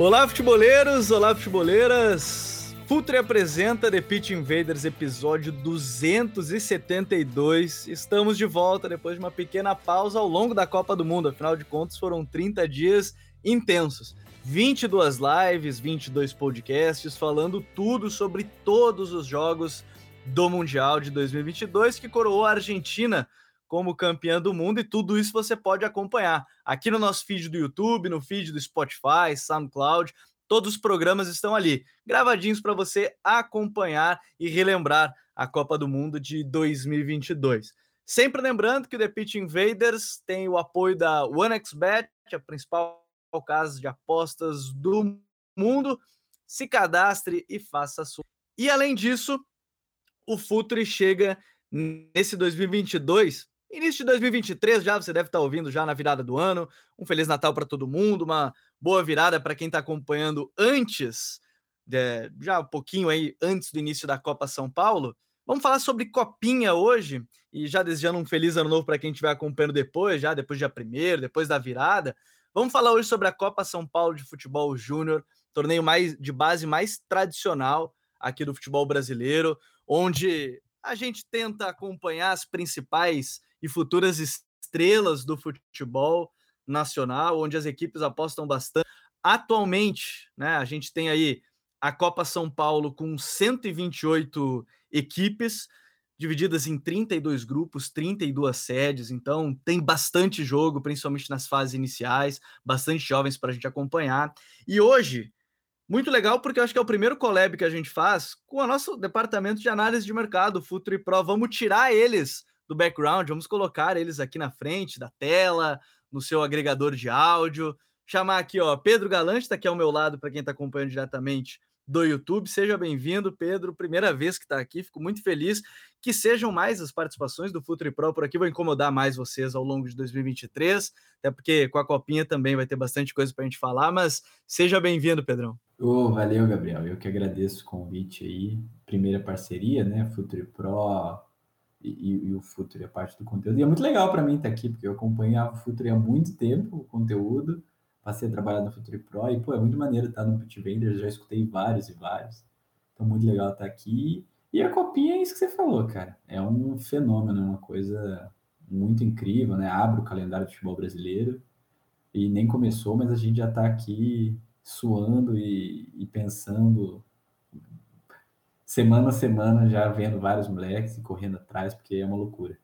Olá, futeboleiros! Olá, futeboleiras! Futre apresenta The Pitch Invaders, episódio 272. Estamos de volta depois de uma pequena pausa ao longo da Copa do Mundo. Afinal de contas, foram 30 dias intensos. 22 lives, 22 podcasts, falando tudo sobre todos os jogos do Mundial de 2022 que coroou a Argentina como campeã do mundo e tudo isso você pode acompanhar aqui no nosso feed do YouTube, no feed do Spotify, SoundCloud. Todos os programas estão ali, gravadinhos para você acompanhar e relembrar a Copa do Mundo de 2022. Sempre lembrando que o The Pitch Invaders tem o apoio da OneXBet, a principal casa de apostas do mundo. Se cadastre e faça a sua. E além disso, o Futre chega nesse 2022 Início de 2023 já, você deve estar ouvindo já na virada do ano. Um Feliz Natal para todo mundo, uma boa virada para quem está acompanhando antes, de, já um pouquinho aí antes do início da Copa São Paulo. Vamos falar sobre Copinha hoje e já desejando um feliz ano novo para quem estiver acompanhando depois, já depois dia primeiro, depois da virada. Vamos falar hoje sobre a Copa São Paulo de Futebol Júnior, torneio mais de base mais tradicional aqui do futebol brasileiro, onde a gente tenta acompanhar as principais e futuras estrelas do futebol nacional, onde as equipes apostam bastante. Atualmente, né, a gente tem aí a Copa São Paulo com 128 equipes, divididas em 32 grupos, 32 sedes, então tem bastante jogo, principalmente nas fases iniciais, bastante jovens para a gente acompanhar. E hoje, muito legal, porque eu acho que é o primeiro collab que a gente faz com o nosso departamento de análise de mercado, Futuro e Pro. Vamos tirar eles do background, vamos colocar eles aqui na frente da tela, no seu agregador de áudio. Chamar aqui, ó, Pedro Galante está aqui ao meu lado para quem está acompanhando diretamente do YouTube. Seja bem-vindo, Pedro. Primeira vez que está aqui, fico muito feliz que sejam mais as participações do Futuri Pro por aqui. Vou incomodar mais vocês ao longo de 2023, até porque com a Copinha também vai ter bastante coisa para a gente falar, mas seja bem-vindo, Pedrão. Oh, valeu, Gabriel. Eu que agradeço o convite aí. Primeira parceria, né? Futuri Pro e, e, o Futuri é parte do conteúdo. E é muito legal para mim estar aqui, porque eu acompanhava o Futuri há muito tempo, o conteúdo, passei a trabalhar no Futuri Pro, e pô, é muito maneiro estar no Pit Vendors, já escutei vários e vários. Então, muito legal estar aqui. E a copinha é isso que você falou, cara. É um fenômeno, uma coisa muito incrível, né? Abre o calendário do futebol brasileiro e nem começou, mas a gente já está aqui suando e, e pensando semana a semana já vendo vários moleques e correndo atrás, porque é uma loucura.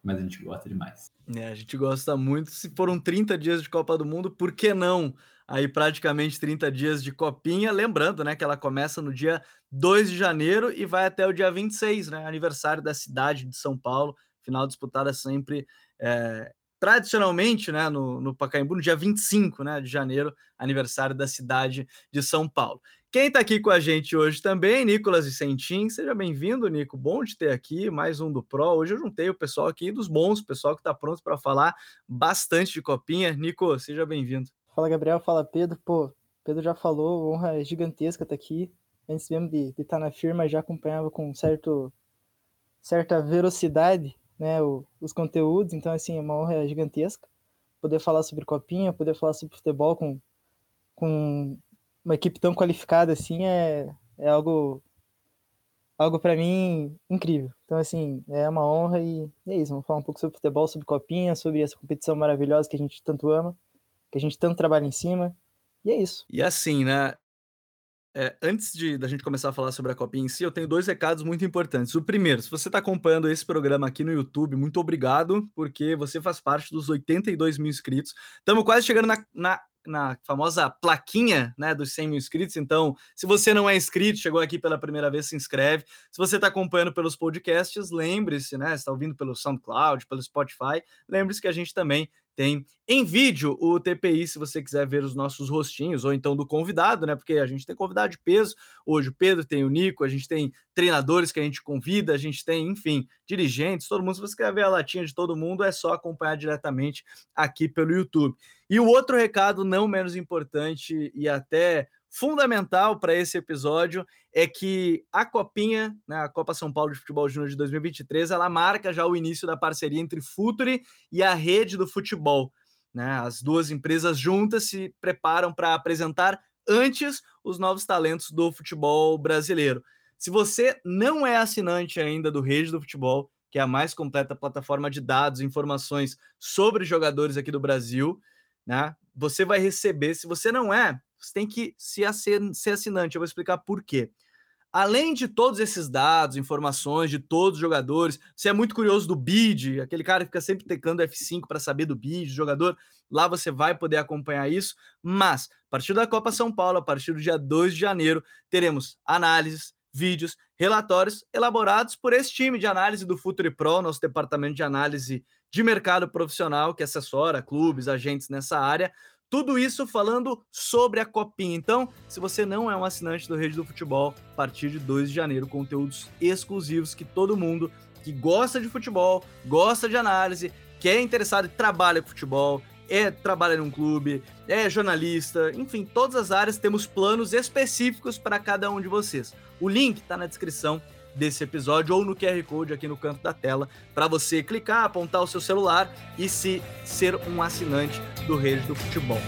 Mas a gente gosta demais. É, a gente gosta muito. Se foram 30 dias de Copa do Mundo, por que não? Aí praticamente 30 dias de copinha, lembrando, né, que ela começa no dia 2 de janeiro e vai até o dia 26, né, aniversário da cidade de São Paulo, final disputada sempre é, tradicionalmente, né, no, no Pacaembu, no dia 25, né, de janeiro, aniversário da cidade de São Paulo. Quem está aqui com a gente hoje também, Nicolas Vicentim. Seja bem-vindo, Nico. Bom de ter aqui mais um do Pro. Hoje eu juntei o pessoal aqui dos bons, o pessoal que está pronto para falar bastante de copinha. Nico, seja bem-vindo. Fala, Gabriel. Fala, Pedro. Pô, Pedro já falou, honra gigantesca estar tá aqui. Antes mesmo de estar tá na firma, já acompanhava com certo, certa velocidade né, o, os conteúdos. Então, assim, é uma honra gigantesca poder falar sobre copinha, poder falar sobre futebol com, com uma equipe tão qualificada assim é, é algo algo para mim incrível. Então assim, é uma honra e, é isso, vamos falar um pouco sobre futebol, sobre copinha, sobre essa competição maravilhosa que a gente tanto ama, que a gente tanto trabalha em cima. E é isso. E assim, né? É, antes de da gente começar a falar sobre a Copinha em si, eu tenho dois recados muito importantes. O primeiro, se você está acompanhando esse programa aqui no YouTube, muito obrigado, porque você faz parte dos 82 mil inscritos. Estamos quase chegando na, na na famosa plaquinha né, dos 100 mil inscritos. Então, se você não é inscrito, chegou aqui pela primeira vez, se inscreve. Se você está acompanhando pelos podcasts, lembre-se, né? está ouvindo pelo SoundCloud, pelo Spotify, lembre-se que a gente também tem em vídeo o TPI, se você quiser ver os nossos rostinhos, ou então do convidado, né? Porque a gente tem convidado de peso. Hoje o Pedro tem o Nico, a gente tem treinadores que a gente convida, a gente tem, enfim, dirigentes, todo mundo. Se você quer ver a latinha de todo mundo, é só acompanhar diretamente aqui pelo YouTube. E o outro recado, não menos importante e até fundamental para esse episódio é que a Copinha, né, a Copa São Paulo de Futebol Júnior de 2023, ela marca já o início da parceria entre Futuri e a Rede do Futebol. Né? As duas empresas juntas se preparam para apresentar antes os novos talentos do futebol brasileiro. Se você não é assinante ainda do Rede do Futebol, que é a mais completa plataforma de dados e informações sobre jogadores aqui do Brasil, né? Você vai receber, se você não é, você tem que se ser assinante. Eu vou explicar por quê. Além de todos esses dados, informações de todos os jogadores, você é muito curioso do bid, aquele cara que fica sempre tecando F5 para saber do bid, jogador, lá você vai poder acompanhar isso. Mas, a partir da Copa São Paulo, a partir do dia 2 de janeiro, teremos análises, vídeos, relatórios elaborados por esse time de análise do Futuri Pro, nosso departamento de análise de mercado profissional que assessora clubes, agentes nessa área, tudo isso falando sobre a Copinha. Então, se você não é um assinante do Rede do Futebol, a partir de 2 de janeiro, conteúdos exclusivos que todo mundo que gosta de futebol, gosta de análise, que é interessado e trabalha com futebol, é trabalha num clube, é jornalista, enfim, todas as áreas temos planos específicos para cada um de vocês. O link está na descrição desse episódio ou no QR Code aqui no canto da tela para você clicar, apontar o seu celular e se ser um assinante do Rede do Futebol.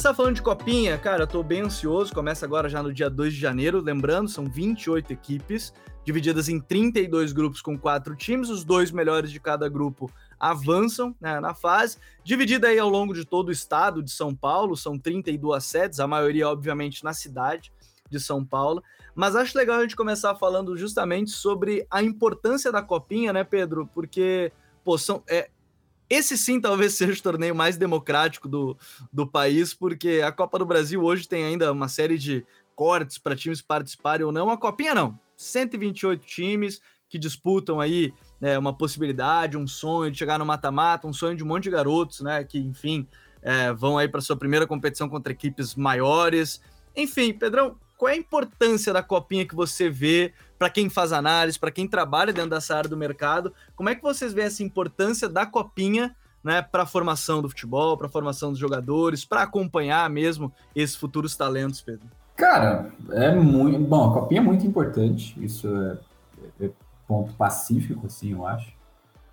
Começar falando de copinha. Cara, eu tô bem ansioso. Começa agora já no dia 2 de janeiro. Lembrando, são 28 equipes, divididas em 32 grupos com quatro times. Os dois melhores de cada grupo avançam né, na fase. Dividida aí ao longo de todo o estado de São Paulo, são 32 sedes, a maioria, obviamente, na cidade de São Paulo. Mas acho legal a gente começar falando justamente sobre a importância da copinha, né, Pedro? Porque, pô, são, é, esse sim talvez seja o torneio mais democrático do, do país, porque a Copa do Brasil hoje tem ainda uma série de cortes para times participarem ou não. A Copinha não. 128 times que disputam aí né, uma possibilidade, um sonho de chegar no mata-mata, um sonho de um monte de garotos, né? Que, enfim, é, vão aí para sua primeira competição contra equipes maiores. Enfim, Pedrão, qual é a importância da copinha que você vê para quem faz análise, para quem trabalha dentro dessa área do mercado? Como é que vocês veem essa importância da copinha né, para a formação do futebol, para a formação dos jogadores, para acompanhar mesmo esses futuros talentos, Pedro? Cara, é muito. Bom, a copinha é muito importante, isso é, é ponto pacífico, assim, eu acho.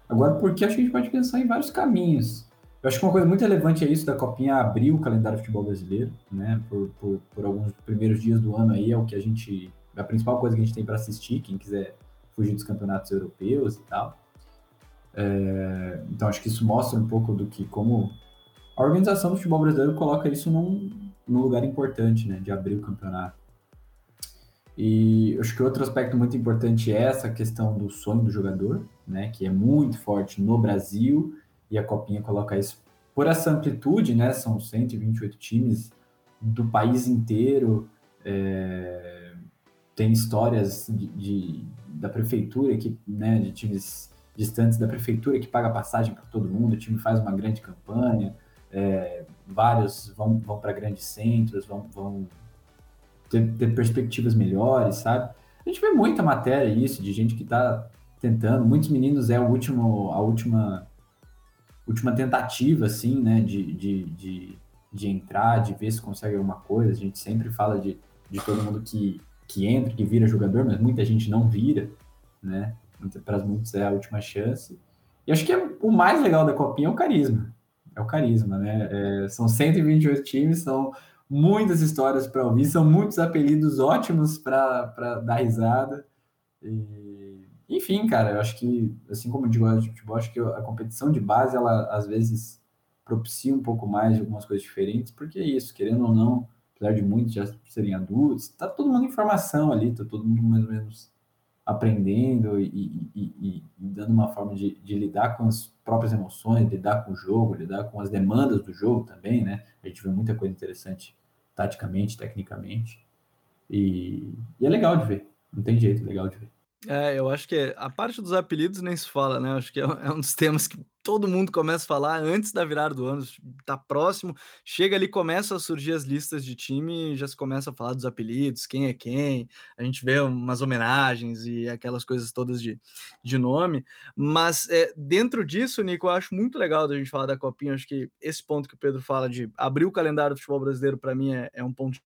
Agora, porque que a gente pode pensar em vários caminhos. Eu acho que uma coisa muito relevante é isso da Copinha abrir o calendário futebol brasileiro, né? Por, por, por, alguns primeiros dias do ano aí é o que a gente. A principal coisa que a gente tem para assistir, quem quiser fugir dos campeonatos europeus e tal. É, então acho que isso mostra um pouco do que como a organização do futebol brasileiro coloca isso num, num lugar importante, né? De abrir o campeonato. E acho que outro aspecto muito importante é essa questão do sonho do jogador, né? Que é muito forte no Brasil e a Copinha coloca isso por essa amplitude, né? São 128 times do país inteiro, é, tem histórias de, de, da prefeitura que, né, de times distantes da prefeitura que paga passagem para todo mundo, o time faz uma grande campanha, é, vários vão, vão para grandes centros, vão, vão ter, ter, perspectivas melhores, sabe? A gente vê muita matéria isso, de gente que está tentando, muitos meninos é o último, a última última tentativa, assim, né, de, de, de, de, entrar, de ver se consegue alguma coisa. A gente sempre fala de, de todo mundo que, que entra, que vira jogador, mas muita gente não vira, né? Para muitos é a última chance. E acho que é, o mais legal da Copinha é o carisma. É o carisma, né? É, são 128 times, são muitas histórias para ouvir, são muitos apelidos ótimos para dar risada. E, enfim, cara, eu acho que, assim como eu digo de futebol, acho que a competição de base, ela às vezes propicia um pouco mais de algumas coisas diferentes, porque é isso, querendo ou não, apesar de muitos já serem adultos, tá todo mundo em formação ali, tá todo mundo mais ou menos aprendendo e, e, e, e dando uma forma de, de, lidar com as próprias emoções, lidar com o jogo, lidar com as demandas do jogo também, né? A gente vê muita coisa interessante taticamente, tecnicamente. E, e é legal de ver, não tem jeito, é legal de ver. É, eu acho que a parte dos apelidos nem se fala, né? Acho que é, é um dos temas que todo mundo começa a falar antes da virada do ano, tá próximo, chega ali, começa a surgir as listas de time, já se começa a falar dos apelidos, quem é quem, a gente vê umas homenagens e aquelas coisas todas de, de nome, mas é, dentro disso, Nico, eu acho muito legal da gente falar da Copinha, acho que esse ponto que o Pedro fala de abrir o calendário do futebol brasileiro, para mim, é, é um ponto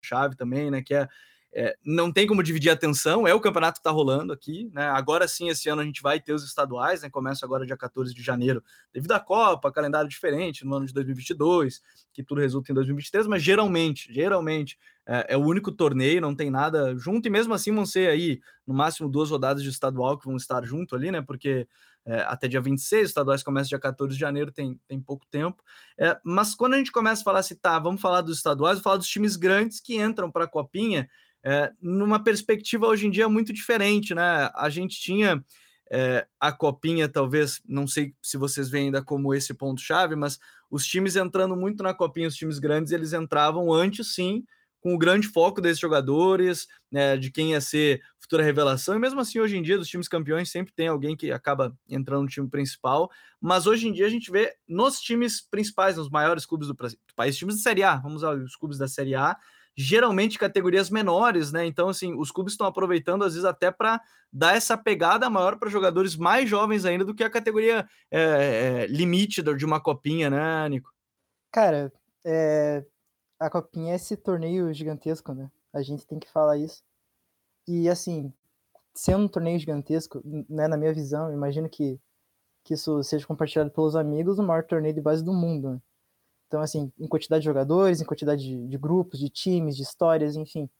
chave também, né, que é é, não tem como dividir a atenção, é o campeonato que está rolando aqui, né? Agora sim, esse ano a gente vai ter os estaduais, né? Começa agora dia 14 de janeiro, devido à Copa, calendário diferente no ano de 2022, que tudo resulta em 2023, mas geralmente, geralmente é, é, o único torneio, não tem nada junto, e mesmo assim vão ser aí, no máximo, duas rodadas de estadual que vão estar junto ali, né? Porque é, até dia 26, os estaduais começam dia 14 de janeiro, tem, tem pouco tempo. É, mas quando a gente começa a falar assim, tá, vamos falar dos estaduais, vamos falar dos times grandes que entram para a copinha é, numa perspectiva hoje em dia muito diferente, né? A gente tinha é, a copinha, talvez, não sei se vocês veem ainda como esse ponto-chave, mas os times entrando muito na copinha, os times grandes, eles entravam antes sim, com o grande foco desses jogadores, né, de quem ia ser futura revelação, e mesmo assim, hoje em dia, dos times campeões, sempre tem alguém que acaba entrando no time principal, mas hoje em dia a gente vê nos times principais, nos maiores clubes do, do país, times da Série A, vamos aos clubes da Série A, geralmente categorias menores, né? Então, assim, os clubes estão aproveitando, às vezes, até para dar essa pegada maior para jogadores mais jovens ainda do que a categoria é, é, limite de uma copinha, né, Nico? Cara, é, a copinha é esse torneio gigantesco, né? A gente tem que falar isso. E, assim, sendo um torneio gigantesco, né, na minha visão, imagino que, que isso seja compartilhado pelos amigos, o maior torneio de base do mundo, né? Então, assim, em quantidade de jogadores, em quantidade de, de grupos, de times, de histórias, enfim.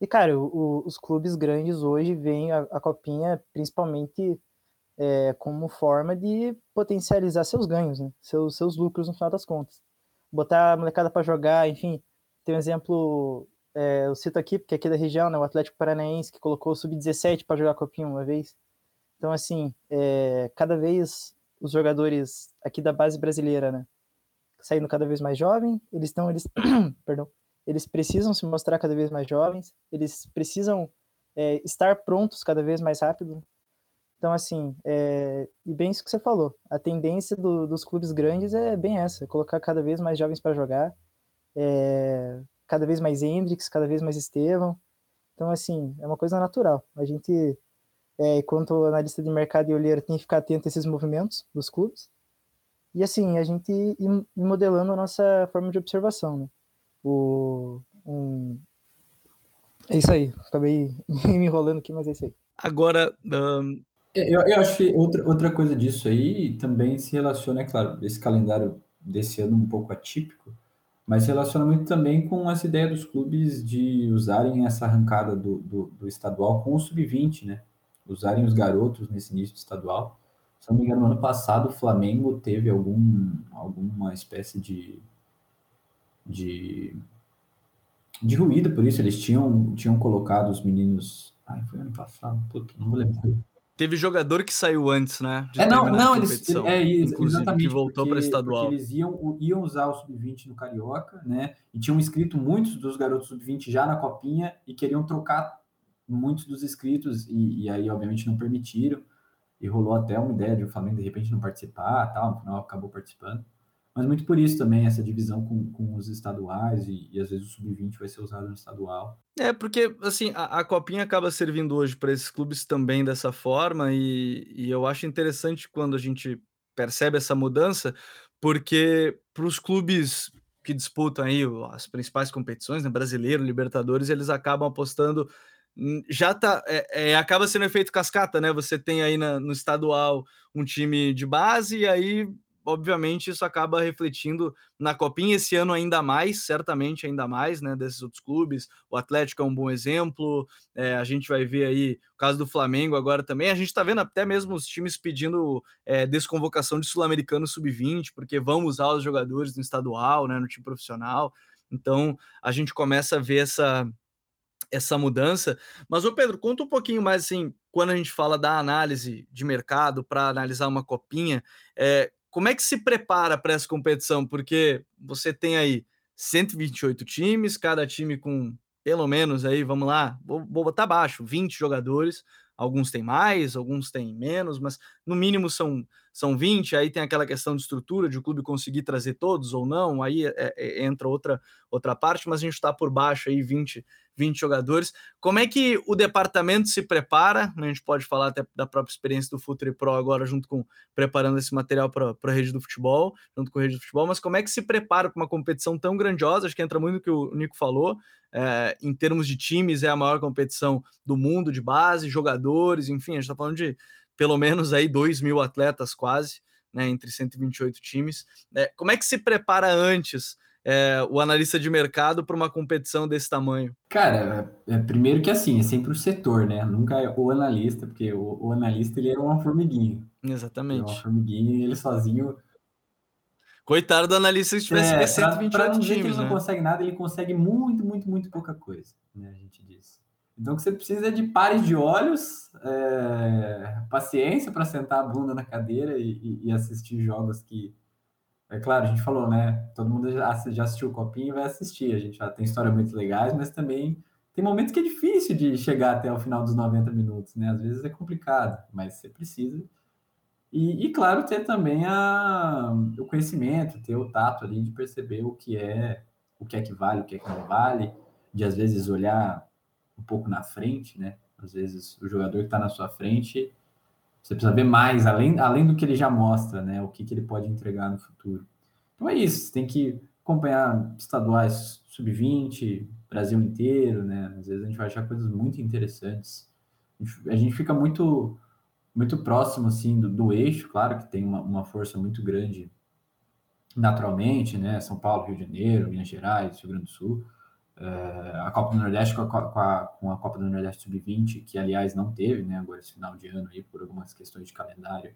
E, cara, o, o, os clubes grandes hoje veem a, a Copinha principalmente é, como forma de potencializar seus ganhos, né? seus, seus lucros no final das contas. Botar a molecada para jogar, enfim. Tem um exemplo, é, eu cito aqui, porque aqui da região, né, o Atlético Paranaense, que colocou o Sub-17 para jogar a Copinha uma vez. Então, assim, é, cada vez os jogadores aqui da base brasileira, né? Saindo cada vez mais jovem, eles estão, eles, perdão, eles precisam se mostrar cada vez mais jovens, eles precisam é, estar prontos cada vez mais rápido. Então, assim, é, e bem isso que você falou, a tendência do, dos clubes grandes é bem essa, colocar cada vez mais jovens para jogar, é, cada vez mais Hendrix, cada vez mais Estevão. Então, assim, é uma coisa natural. A gente, é, analista de mercado e olheiro, tem que ficar atento a esses movimentos dos clubes. E assim, a gente ir modelando a nossa forma de observação, né? O, um... É isso aí, acabei me enrolando aqui, mas é isso aí. Agora, um... É, eu, eu acho que outra, outra coisa disso aí também se relaciona, é claro, esse calendário desse ano um pouco atípico, mas relaciona muito também com essa ideia dos clubes de usarem essa arrancada do, do, do estadual com o sub-20, né? Usarem os garotos nesse início do estadual se não me engano, no ano passado o Flamengo teve algum, alguma espécie de, de, de ruído por isso. Eles tinham, tinham colocado os meninos. Ai, foi ano passado, puta, não vou lembrar. Teve jogador que saiu antes, né? É, não, não, eles, é, exatamente. Que voltou para estadual. Eles iam, iam usar o sub-20 no Carioca, né? E tinham inscrito muitos dos garotos sub-20 já na copinha e queriam trocar muitos dos inscritos, e, e aí, obviamente, não permitiram e rolou até uma ideia de o Flamengo de repente não participar, tal, no final acabou participando. Mas muito por isso também, essa divisão com, com os estaduais e, e às vezes o sub-20 vai ser usado no estadual. É, porque assim, a, a Copinha acaba servindo hoje para esses clubes também dessa forma, e, e eu acho interessante quando a gente percebe essa mudança, porque para os clubes que disputam aí as principais competições, né, brasileiro, Libertadores, eles acabam apostando já tá é, é, acaba sendo efeito cascata, né? Você tem aí na, no estadual um time de base e aí obviamente isso acaba refletindo na copinha esse ano ainda mais, certamente ainda mais, né, desses outros clubes. O Atlético é um bom exemplo. É, a gente vai ver aí o caso do Flamengo agora também. A gente está vendo até mesmo os times pedindo é, desconvocação de sul-americano sub-20, porque vão usar os jogadores no estadual, né, no time profissional. Então a gente começa a ver essa essa mudança. Mas, ô Pedro, conta um pouquinho mais assim, quando a gente fala da análise de mercado para analisar uma copinha, é, como é que se prepara para essa competição? Porque você tem aí 128 times, cada time com pelo menos aí, vamos lá, vou, vou botar baixo, 20 jogadores. Alguns têm mais, alguns têm menos, mas no mínimo são, são 20. Aí tem aquela questão de estrutura, de o clube conseguir trazer todos ou não. Aí é, é, entra outra, outra parte, mas a gente está por baixo aí, 20, 20 jogadores. Como é que o departamento se prepara? A gente pode falar até da própria experiência do Futre Pro agora, junto com preparando esse material para a rede do futebol, junto com a rede do futebol, mas como é que se prepara para uma competição tão grandiosa? Acho que entra muito no que o Nico falou. É, em termos de times, é a maior competição do mundo de base, jogadores, enfim, a gente está falando de pelo menos aí 2 mil atletas quase, né, entre 128 times. É, como é que se prepara antes é, o analista de mercado para uma competição desse tamanho? Cara, é, é, primeiro que assim, é sempre o setor, né? Nunca é o analista, porque o, o analista ele é uma formiguinha. Exatamente. É uma formiguinha e ele sozinho. Coitado do analista se tivesse é, 128 pra, pra times, que ele né? não consegue nada, ele consegue muito, muito, muito pouca coisa, né? A gente diz. Então, o que você precisa é de pares de olhos, é, paciência para sentar a bunda na cadeira e, e assistir jogos que, é claro, a gente falou, né? Todo mundo já, já assistiu o Copinha e vai assistir. A gente já tem histórias muito legais, mas também tem momentos que é difícil de chegar até o final dos 90 minutos, né? Às vezes é complicado, mas você precisa. E, e claro, ter também a, o conhecimento, ter o tato ali de perceber o que é, o que é que vale, o que é que não vale, de às vezes olhar um pouco na frente, né? Às vezes o jogador que está na sua frente você precisa ver mais, além, além do que ele já mostra, né? O que, que ele pode entregar no futuro. Então é isso, você tem que acompanhar estaduais sub-20, Brasil inteiro, né? Às vezes a gente vai achar coisas muito interessantes. A gente, a gente fica muito muito próximo, assim, do, do eixo, claro que tem uma, uma força muito grande naturalmente, né? São Paulo, Rio de Janeiro, Minas Gerais, Rio Grande do Sul. Uh, a Copa do Nordeste com a, com a, com a Copa do Nordeste Sub-20, que aliás não teve, né, agora esse final de ano aí, por algumas questões de calendário,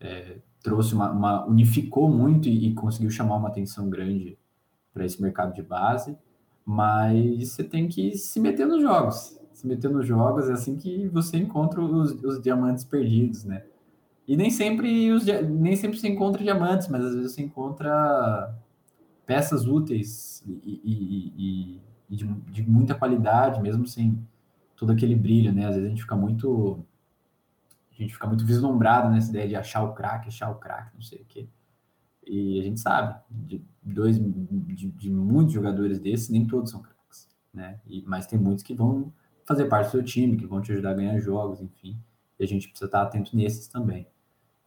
é, trouxe uma, uma, unificou muito e, e, conseguiu chamar uma atenção grande para esse mercado de base, mas você tem que se meter nos jogos, se meter nos jogos é assim que você encontra os, os diamantes perdidos, né? E nem sempre os nem sempre você encontra diamantes, mas às vezes você encontra peças úteis e, e, e de, de, muita qualidade, mesmo sem todo aquele brilho, né? Às vezes a gente fica muito a gente fica muito vislumbrado nessa ideia de achar o craque, achar o craque, não sei o quê. E a gente sabe, de dois de, de muitos jogadores desses, nem todos são craques, né? E, mas tem muitos que vão fazer parte do seu time, que vão te ajudar a ganhar jogos, enfim. E a gente precisa estar atento nesses também.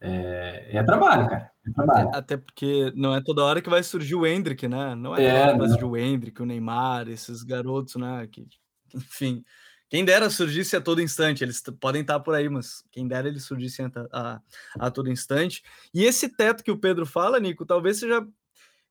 É, é trabalho, cara. É trabalho. Até, porque não é toda hora que vai surgir o Hendrick, né? Não é, é toda hora que vai surgir o Hendrick, o Neymar, esses garotos, né? Que, enfim, quem dera surgisse a todo instante. Eles podem estar por aí, mas quem dera eles surgissem a, a, a todo instante. E esse teto que o Pedro fala, Nico, talvez seja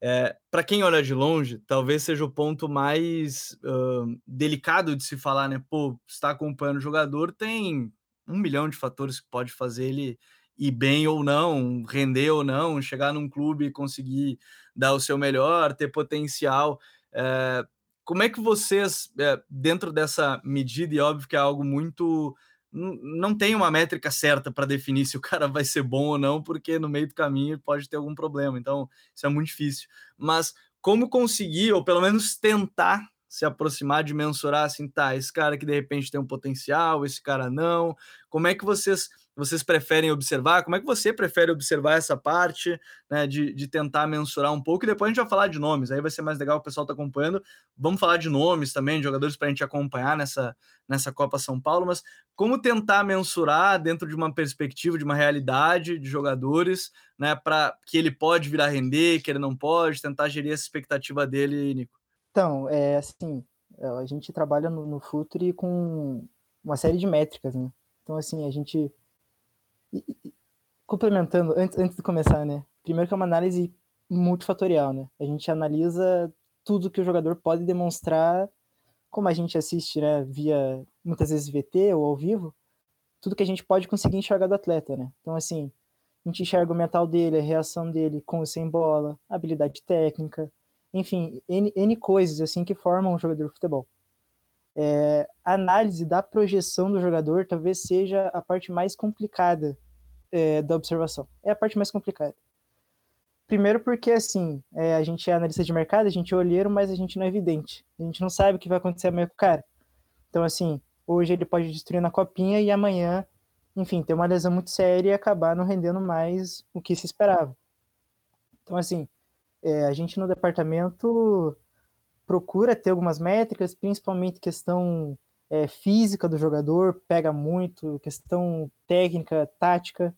é, para quem olha de longe, talvez seja o ponto mais uh, delicado de se falar, né? Pô, está acompanhando o jogador, tem um milhão de fatores que pode fazer ele ir bem ou não, render ou não, chegar num clube e conseguir dar o seu melhor, ter potencial. É, como é que vocês, é, dentro dessa medida, e óbvio que é algo muito. Não tem uma métrica certa para definir se o cara vai ser bom ou não, porque no meio do caminho pode ter algum problema, então isso é muito difícil. Mas como conseguir, ou pelo menos tentar se aproximar de mensurar assim, tá, esse cara que de repente tem um potencial, esse cara não. Como é que vocês vocês preferem observar? Como é que você prefere observar essa parte, né, de, de tentar mensurar um pouco? E depois a gente vai falar de nomes, aí vai ser mais legal, o pessoal está acompanhando. Vamos falar de nomes também, de jogadores para a gente acompanhar nessa, nessa Copa São Paulo, mas como tentar mensurar dentro de uma perspectiva, de uma realidade de jogadores, né, para que ele pode vir a render, que ele não pode, tentar gerir essa expectativa dele, Nico? Então, é assim, a gente trabalha no, no Futre com uma série de métricas, né? Então, assim, a gente e, complementando, antes, antes de começar, né? primeiro que é uma análise multifatorial, né? A gente analisa tudo que o jogador pode demonstrar, como a gente assiste, né, via muitas vezes VT ou ao vivo, tudo que a gente pode conseguir enxergar do atleta, né? Então, assim, a gente enxerga o mental dele, a reação dele com ou sem bola, habilidade técnica, enfim, N, N coisas, assim, que formam um jogador de futebol. É, a análise da projeção do jogador talvez seja a parte mais complicada é, da observação. É a parte mais complicada. Primeiro porque, assim, é, a gente é analista de mercado, a gente é olheiro, mas a gente não é evidente. A gente não sabe o que vai acontecer amanhã com o cara. Então, assim, hoje ele pode destruir na copinha e amanhã, enfim, ter uma lesão muito séria e acabar não rendendo mais o que se esperava. Então, assim, é, a gente no departamento procura ter algumas métricas, principalmente questão é, física do jogador, pega muito, questão técnica, tática.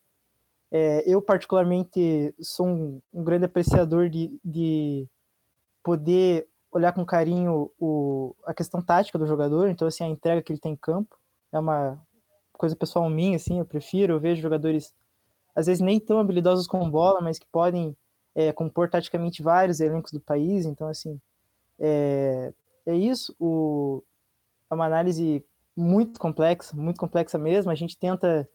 É, eu, particularmente, sou um, um grande apreciador de, de, poder olhar com carinho o, a questão tática do jogador, então, assim, a entrega que ele tem em campo é uma coisa pessoal minha, assim, eu prefiro, eu vejo jogadores, às vezes, nem tão habilidosos com bola, mas que podem é, compor taticamente vários elencos do país, então, assim, é, é isso, o, é uma análise muito complexa, muito complexa mesmo, a gente tenta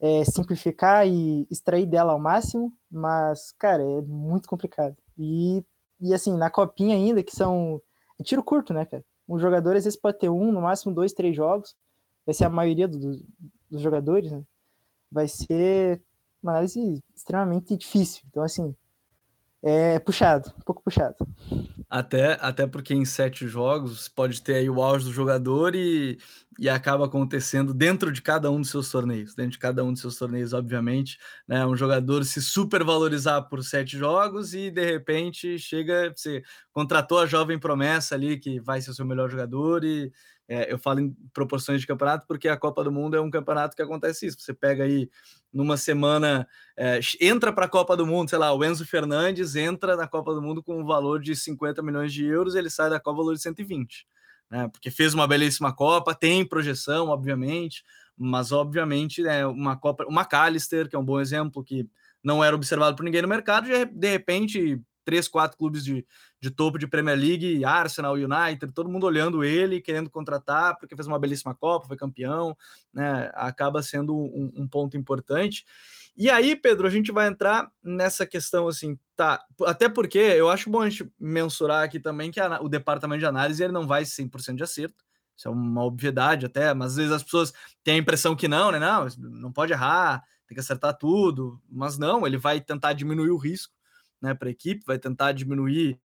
é, simplificar e extrair dela ao máximo, mas, cara, é muito complicado. E, e assim, na copinha ainda, que são. É tiro curto, né, cara? Um jogador às vezes pode ter um, no máximo dois, três jogos. Vai ser a maioria do, do, dos jogadores, né? Vai ser uma análise extremamente difícil. Então, assim, é puxado, um pouco puxado. Até, até porque em sete jogos pode ter aí o auge do jogador e, e acaba acontecendo dentro de cada um dos seus torneios. Dentro de cada um dos seus torneios, obviamente, né? Um jogador se supervalorizar por sete jogos e de repente chega, você contratou a jovem promessa ali que vai ser o seu melhor jogador e é, eu falo em proporções de campeonato porque a Copa do Mundo é um campeonato que acontece isso. Você pega aí numa semana, é, entra para a Copa do Mundo, sei lá, o Enzo Fernandes entra na Copa do Mundo com um valor de 50 milhões de euros, ele sai da Copa valor de 120, né? Porque fez uma belíssima Copa, tem projeção, obviamente, mas obviamente é uma Copa, uma McAllister, que é um bom exemplo, que não era observado por ninguém no mercado, de, de repente três, quatro clubes de, de topo de Premier League, Arsenal, United, todo mundo olhando ele, querendo contratar, porque fez uma belíssima Copa, foi campeão, né? Acaba sendo um, um ponto importante. E aí, Pedro, a gente vai entrar nessa questão assim, tá? Até porque eu acho bom a gente mensurar aqui também que a, o departamento de análise ele não vai 100% de acerto. Isso é uma obviedade até, mas às vezes as pessoas têm a impressão que não, né? Não, não pode errar, tem que acertar tudo. Mas não, ele vai tentar diminuir o risco né, para a equipe, vai tentar diminuir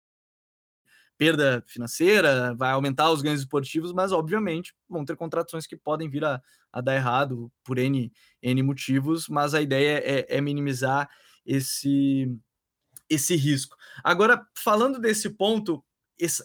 perda financeira, vai aumentar os ganhos esportivos, mas obviamente vão ter contratações que podem vir a, a dar errado por N, N motivos, mas a ideia é, é minimizar esse, esse risco. Agora, falando desse ponto,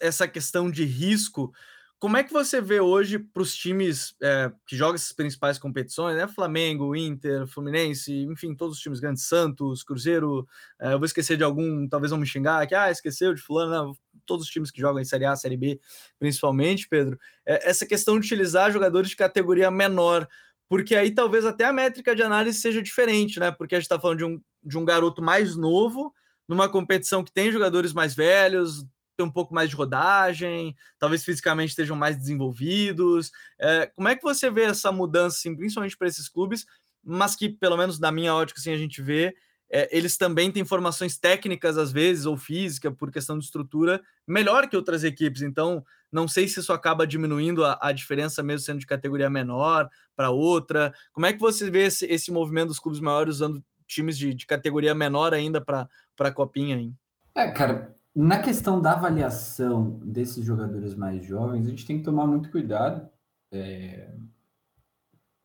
essa questão de risco, como é que você vê hoje para os times é, que jogam essas principais competições, né? Flamengo, Inter, Fluminense, enfim, todos os times grandes, Santos, Cruzeiro, é, eu vou esquecer de algum, talvez vão me xingar aqui, ah, esqueceu de fulano, não, todos os times que jogam em Série A, Série B, principalmente, Pedro, é, essa questão de utilizar jogadores de categoria menor, porque aí talvez até a métrica de análise seja diferente, né? Porque a gente está falando de um, de um garoto mais novo, numa competição que tem jogadores mais velhos, ter um pouco mais de rodagem, talvez fisicamente estejam mais desenvolvidos. É, como é que você vê essa mudança, assim, principalmente para esses clubes, mas que, pelo menos da minha ótica, assim, a gente vê, é, eles também têm formações técnicas, às vezes, ou física, por questão de estrutura, melhor que outras equipes. Então, não sei se isso acaba diminuindo a, a diferença, mesmo sendo de categoria menor para outra. Como é que você vê esse, esse movimento dos clubes maiores usando times de, de categoria menor ainda para a Copinha? Hein? É, cara, na questão da avaliação desses jogadores mais jovens, a gente tem que tomar muito cuidado. É,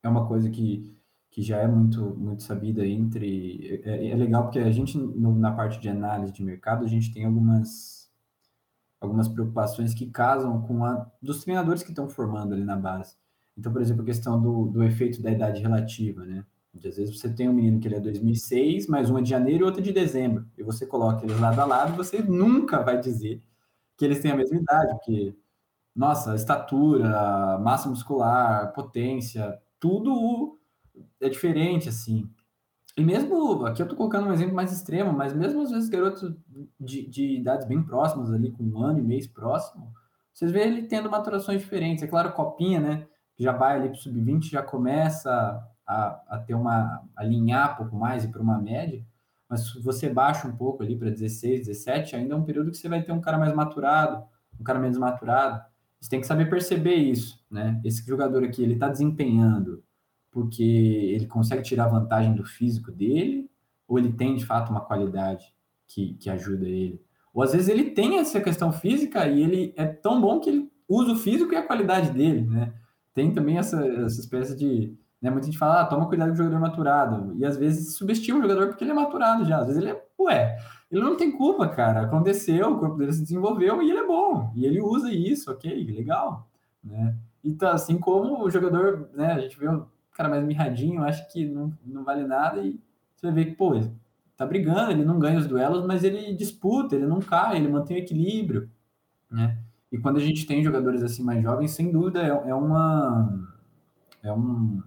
é uma coisa que, que já é muito, muito sabida entre. É, é legal porque a gente, no, na parte de análise de mercado, a gente tem algumas, algumas preocupações que casam com a dos treinadores que estão formando ali na base. Então, por exemplo, a questão do, do efeito da idade relativa, né? Às vezes você tem um menino que ele é 2006, mais uma de janeiro e outra de dezembro, e você coloca eles lado a lado, você nunca vai dizer que eles têm a mesma idade, porque, nossa, estatura, massa muscular, potência, tudo é diferente, assim. E mesmo, aqui eu tô colocando um exemplo mais extremo, mas mesmo às vezes garotos de, de idades bem próximas ali, com um ano e mês próximo, vocês veem ele tendo maturações diferentes. É claro, Copinha, né? Já vai ali para o sub-20, já começa a, a ter uma. alinhar um pouco mais e para uma média. Mas se você baixa um pouco ali para 16, 17, ainda é um período que você vai ter um cara mais maturado, um cara menos maturado. Você tem que saber perceber isso, né? Esse jogador aqui, ele está desempenhando porque ele consegue tirar vantagem do físico dele, ou ele tem de fato uma qualidade que, que ajuda ele. Ou às vezes ele tem essa questão física e ele é tão bom que ele usa o físico e a qualidade dele, né? Tem também essa, essa espécie de. Né, muita gente fala, ah, toma cuidado com o jogador maturado. E às vezes subestima o jogador porque ele é maturado já. Às vezes ele é, ué, ele não tem culpa, cara. Aconteceu, o corpo dele se desenvolveu e ele é bom. E ele usa isso, ok, legal. Né? Então, assim como o jogador, né, a gente vê cara mais mirradinho, acho que não, não vale nada e você ver que, pô, tá brigando, ele não ganha os duelos, mas ele disputa, ele não cai, ele mantém o equilíbrio, né? E quando a gente tem jogadores assim mais jovens, sem dúvida é, é uma é um,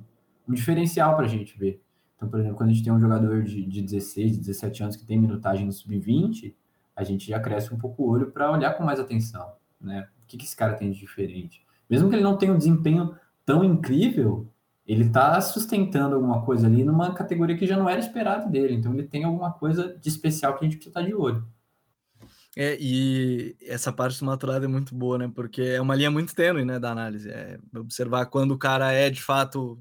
um diferencial para a gente ver. Então, por exemplo, quando a gente tem um jogador de, de 16, 17 anos que tem minutagem no sub-20, a gente já cresce um pouco o olho para olhar com mais atenção, né? O que, que esse cara tem de diferente? Mesmo que ele não tenha um desempenho tão incrível, ele está sustentando alguma coisa ali numa categoria que já não era esperado dele. Então ele tem alguma coisa de especial que a gente precisa estar de olho. É, e essa parte do maturado é muito boa, né? Porque é uma linha muito tênue, né, da análise. É observar quando o cara é de fato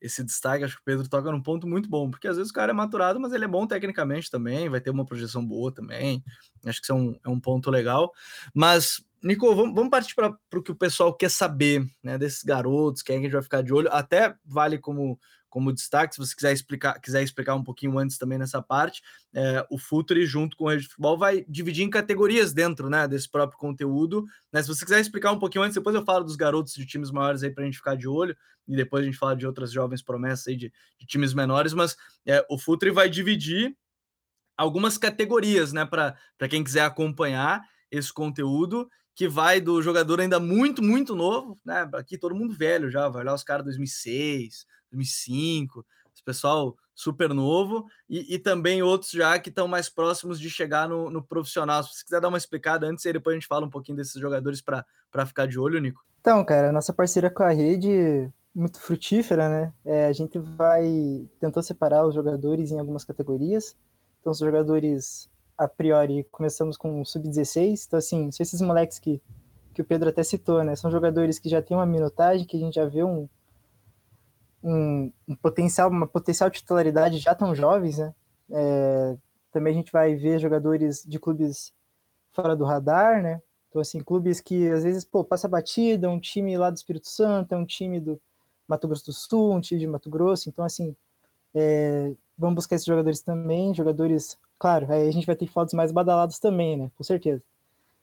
esse destaque. Acho que o Pedro toca num ponto muito bom, porque às vezes o cara é maturado, mas ele é bom tecnicamente também, vai ter uma projeção boa também. Acho que isso é um, é um ponto legal. Mas Nico, vamos, vamos partir para o que o pessoal quer saber, né, desses garotos, quem é que a gente vai ficar de olho. Até vale como, como destaque, se você quiser explicar, quiser explicar um pouquinho antes também nessa parte, é, o Futuri junto com o Rede de Futebol vai dividir em categorias dentro, né, desse próprio conteúdo. Né, se você quiser explicar um pouquinho antes, depois eu falo dos garotos de times maiores aí para a gente ficar de olho, e depois a gente fala de outras jovens promessas aí de, de times menores, mas é, o Futuri vai dividir algumas categorias, né, para quem quiser acompanhar esse conteúdo que vai do jogador ainda muito, muito novo, né? Aqui todo mundo velho já, vai olhar os caras 2006, 2005, esse pessoal super novo, e, e também outros já que estão mais próximos de chegar no, no, profissional. Se você quiser dar uma explicada antes, e depois a gente fala um pouquinho desses jogadores para ficar de olho, Nico. Então, cara, nossa parceria com a rede muito frutífera, né? É, a gente vai tentou separar os jogadores em algumas categorias. Então, os jogadores a priori, começamos com sub-16, então assim, são esses moleques que, que o Pedro até citou, né? São jogadores que já têm uma minutagem, que a gente já vê um, um, um potencial, uma potencial titularidade já tão jovens, né? É, também a gente vai ver jogadores de clubes fora do radar, né? Então, assim, clubes que às vezes, pô, passa batida, um time lá do Espírito Santo, é um time do Mato Grosso do Sul, um time de Mato Grosso, então, assim, é, vamos buscar esses jogadores também, jogadores Claro, aí a gente vai ter fotos mais badalados também, né? Com certeza.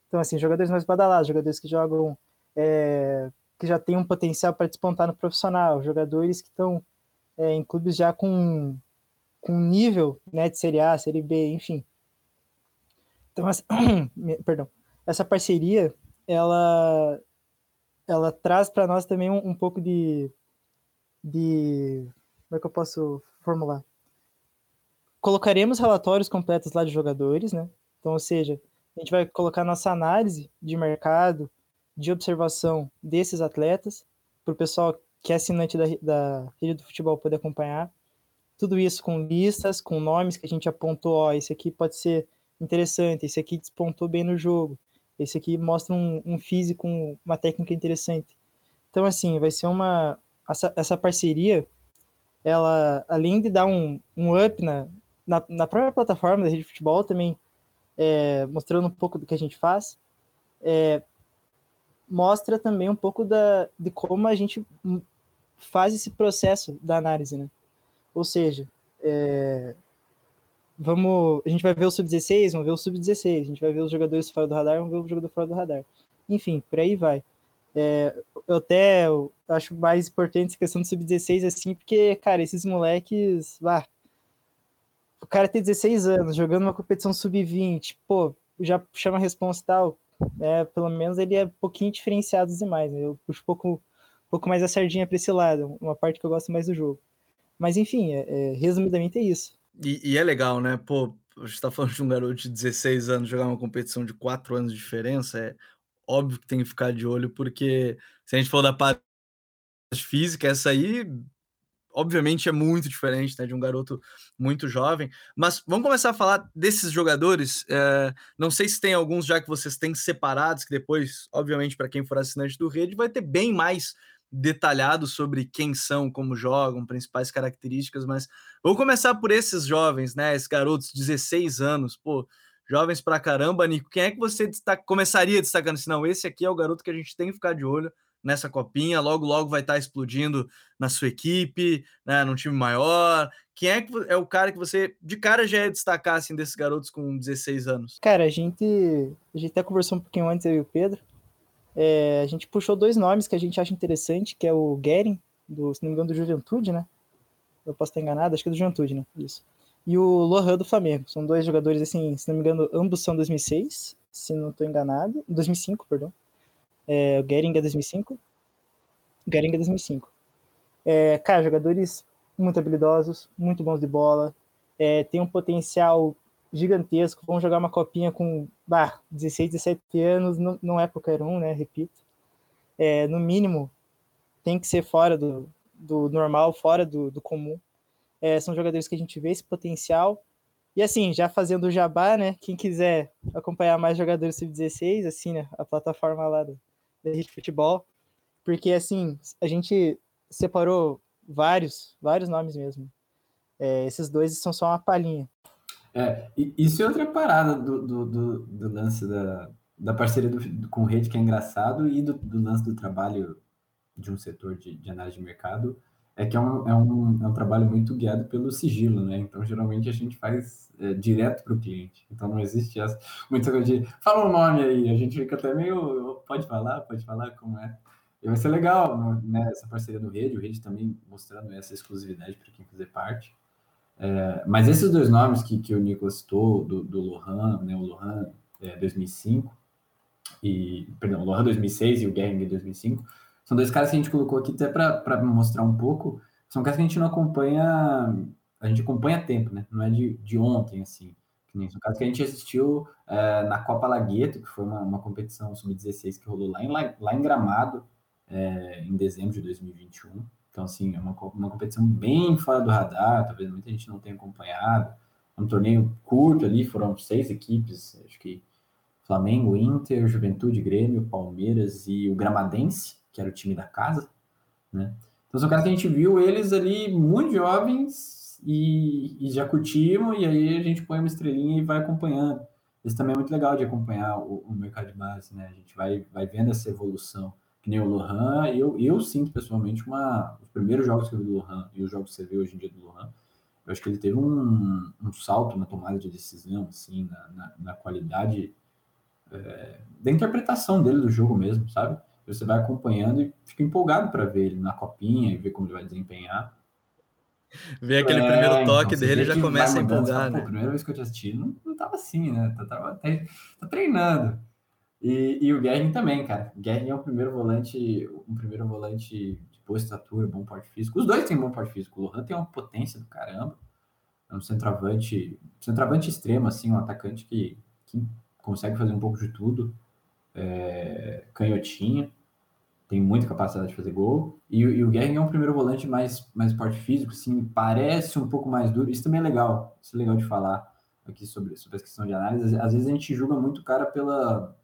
Então, assim, jogadores mais badalados, jogadores que jogam, é, que já têm um potencial para despontar no profissional, jogadores que estão é, em clubes já com, com nível né, de Série A, Série B, enfim. Então, essa, perdão, essa parceria, ela, ela traz para nós também um, um pouco de, de. Como é que eu posso formular? colocaremos relatórios completos lá de jogadores, né? Então, ou seja, a gente vai colocar nossa análise de mercado, de observação desses atletas, para o pessoal que é assinante da, da rede do futebol poder acompanhar. Tudo isso com listas, com nomes que a gente apontou, ó, esse aqui pode ser interessante, esse aqui despontou bem no jogo, esse aqui mostra um, um físico, uma técnica interessante. Então, assim, vai ser uma... Essa, essa parceria, ela, além de dar um, um up na, na, na própria plataforma da rede de futebol também, é, mostrando um pouco do que a gente faz, é, mostra também um pouco da, de como a gente faz esse processo da análise, né? Ou seja, é, vamos, a gente vai ver o sub-16, vamos ver o sub-16, a gente vai ver os jogadores fora do radar, vamos ver o jogador fora do radar. Enfim, por aí vai. É, eu até eu acho mais importante essa questão do sub-16, assim, porque, cara, esses moleques, ah, o cara tem 16 anos, jogando uma competição sub-20, pô, já chama a responsa e tal. É, pelo menos ele é um pouquinho diferenciado demais. Né? Eu puxo um pouco, um pouco mais a sardinha para esse lado, uma parte que eu gosto mais do jogo. Mas enfim, é, é, resumidamente é isso. E, e, é legal, né? Pô, a gente tá falando de um garoto de 16 anos jogar uma competição de 4 anos de diferença, é óbvio que tem que ficar de olho, porque se a gente for da parte física, essa aí obviamente é muito diferente né, de um garoto muito jovem. Mas vamos começar a falar desses jogadores. É, não sei se tem alguns já que vocês têm separados, que depois, obviamente, para quem for assinante do Rede, vai ter bem mais detalhado sobre quem são, como jogam, principais características, mas vou começar por esses jovens, né? Esses garotos, 16 anos, pô, jovens pra caramba, Nico. Quem é que você destaca, começaria destacando assim? Não, esse aqui é o garoto que a gente tem que ficar de olho nessa copinha, logo logo vai estar explodindo na sua equipe, né, num time maior. Quem é que é o cara que você de cara já ia destacar assim desses garotos com 16 anos? Cara, a gente a gente até conversou um pouquinho antes eu e o Pedro. É, a gente puxou dois nomes que a gente acha interessante, que é o Guerin, do, se não me engano, do Juventude, né? Eu posso estar enganado, acho que é do Juventude, né? Isso. E o Lohan do Flamengo. São dois jogadores, assim, se não me engano, ambos são 2006, se não estou enganado. 2005, perdão. É, o Gering é 2005. O Gering é 2005. É, cara, jogadores muito habilidosos, muito bons de bola, é, tem um potencial gigantesco, vão jogar uma copinha com bah, 16, 17 anos, não, não é qualquer um, né? Repito. É, no mínimo, tem que ser fora do, do normal, fora do, do comum. É, são jogadores que a gente vê esse potencial. E assim, já fazendo o jabá, né? Quem quiser acompanhar mais jogadores sub-16, assim, né? A plataforma lá do, de futebol, porque assim, a gente separou vários, vários nomes mesmo. É, esses dois são só uma palhinha. É, isso é outra parada do, do, do, do lance da, da parceria do, com rede que é engraçado e do, do lance do trabalho de um setor de, de análise de mercado é que é um, é, um, é um trabalho muito guiado pelo sigilo, né? Então, geralmente a gente faz é, direto para o cliente. Então, não existe essa, muita coisa de fala um nome aí, a gente fica até meio, pode falar, pode falar como é. E vai ser legal, né? Essa parceria do Rede, o Rede também mostrando essa exclusividade para quem fazer parte. É, mas esses dois nomes que, que o Nicolas citou, do, do Lohan, né? O Lohan é, 2005, e, perdão, o Lohan 2006 e o Gehring 2005, são dois caras que a gente colocou aqui até para mostrar um pouco. São caras que a gente não acompanha, a gente acompanha tempo, né? Não é de, de ontem, assim. São caras que a gente assistiu é, na Copa Lagueto, que foi uma, uma competição sub-16 que rolou lá em, lá em Gramado, é, em dezembro de 2021. Então, assim, é uma, uma competição bem fora do radar, talvez muita gente não tenha acompanhado. É um torneio curto ali, foram seis equipes, acho que Flamengo, Inter, Juventude, Grêmio, Palmeiras e o Gramadense que era o time da casa, né? Então são caras que a gente viu eles ali muito jovens e, e já curtimos, e aí a gente põe uma estrelinha e vai acompanhando. Isso também é muito legal de acompanhar o, o mercado de base, né? A gente vai, vai vendo essa evolução. Que nem o Lohan, eu, eu sinto pessoalmente uma. Os primeiros jogos que eu vi do Lohan e os jogos que você vê hoje em dia do Lohan, eu acho que ele teve um, um salto na tomada de decisão, assim, na, na, na qualidade é, da interpretação dele do jogo mesmo, sabe? Você vai acompanhando e fica empolgado para ver ele na copinha e ver como ele vai desempenhar. Ver aquele é, primeiro toque então, dele já começa a empolgar, né? a primeira vez que eu te assisti, não, não tava assim, né? Tá, tava, tá, tá treinando. E, e o Guerrin também, cara. O Guerrin é um primeiro volante, um primeiro volante de boa estatura, bom porte físico. Os dois têm bom porte físico. O Lohan tem uma potência do caramba. É um centroavante, centroavante extremo, assim, um atacante que, que consegue fazer um pouco de tudo. É, canhotinha tem muita capacidade de fazer gol. E, e o Guerra é um primeiro volante mais, mais porte físico, assim, parece um pouco mais duro. Isso também é legal, isso é legal de falar aqui sobre, sobre a questão de análise. Às vezes a gente julga muito o cara pela,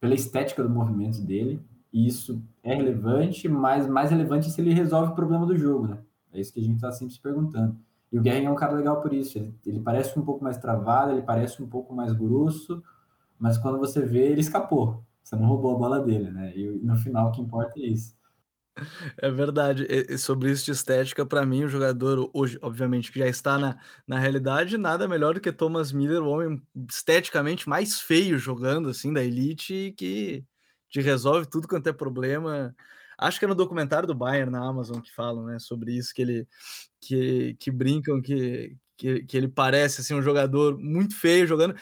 pela estética do movimento dele, e isso é relevante, mas mais relevante se ele resolve o problema do jogo, né? É isso que a gente está sempre se perguntando. E o Guerra é um cara legal por isso. Ele, ele parece um pouco mais travado, ele parece um pouco mais grosso, mas quando você vê, ele escapou. Você não roubou a bola dele, né? E no final o que importa é isso. É verdade. E, sobre isso de estética, para mim, o jogador hoje, obviamente, que já está na, na realidade, nada melhor do que Thomas Miller, o homem esteticamente mais feio jogando assim da elite, que te resolve tudo quanto é problema. Acho que é no documentário do Bayern na Amazon que falam, né, sobre isso que ele que, que brincam que, que, que, ele parece assim um jogador muito feio jogando.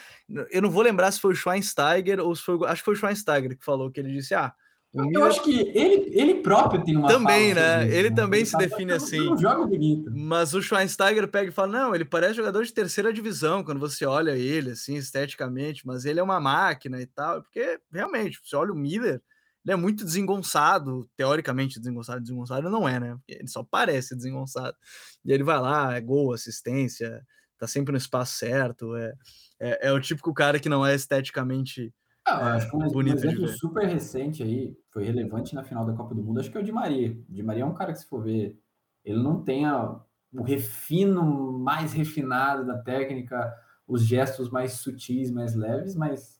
Eu não vou lembrar se foi o Schweinsteiger ou se foi, acho que foi o Schweinsteiger que falou que ele disse: "Ah, Eu, eu acho que ele, ele próprio tem uma Também, né? Ele né? também ele se define assim. Não joga bonito. Mas o Schweinsteiger pega e fala: não, ele parece jogador de terceira divisão quando você olha ele, assim, esteticamente, mas ele é uma máquina e tal. Porque, realmente, você olha o Miller, ele é muito desengonçado, teoricamente desengonçado, desengonçado não é, né? Ele só parece desengonçado. E ele vai lá, é gol, assistência, tá sempre no espaço certo, é, é, é o típico cara que não é esteticamente ah, acho que um, bonito um exemplo super recente aí, foi relevante na final da Copa do Mundo, acho que é o Di Maria. O Di Maria é um cara que, se for ver, ele não tem a, o refino mais refinado da técnica, os gestos mais sutis, mais leves, mas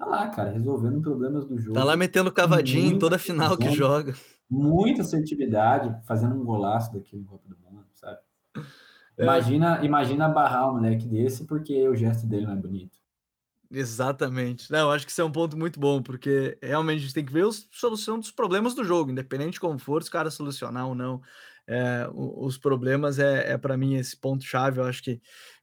tá lá, cara, resolvendo problemas do jogo. Tá lá metendo cavadinho em toda final que joga. Muita assertividade, fazendo um golaço daquele Copa do Mundo, sabe? É. Imagina, imagina barrar um moleque desse porque o gesto dele não é bonito. Exatamente. Não, acho que isso é um ponto muito bom, porque realmente a gente tem que ver a solução dos problemas do jogo, independente de como for, se o cara solucionar ou não é, os problemas, é, é para mim esse ponto-chave. Eu acho que,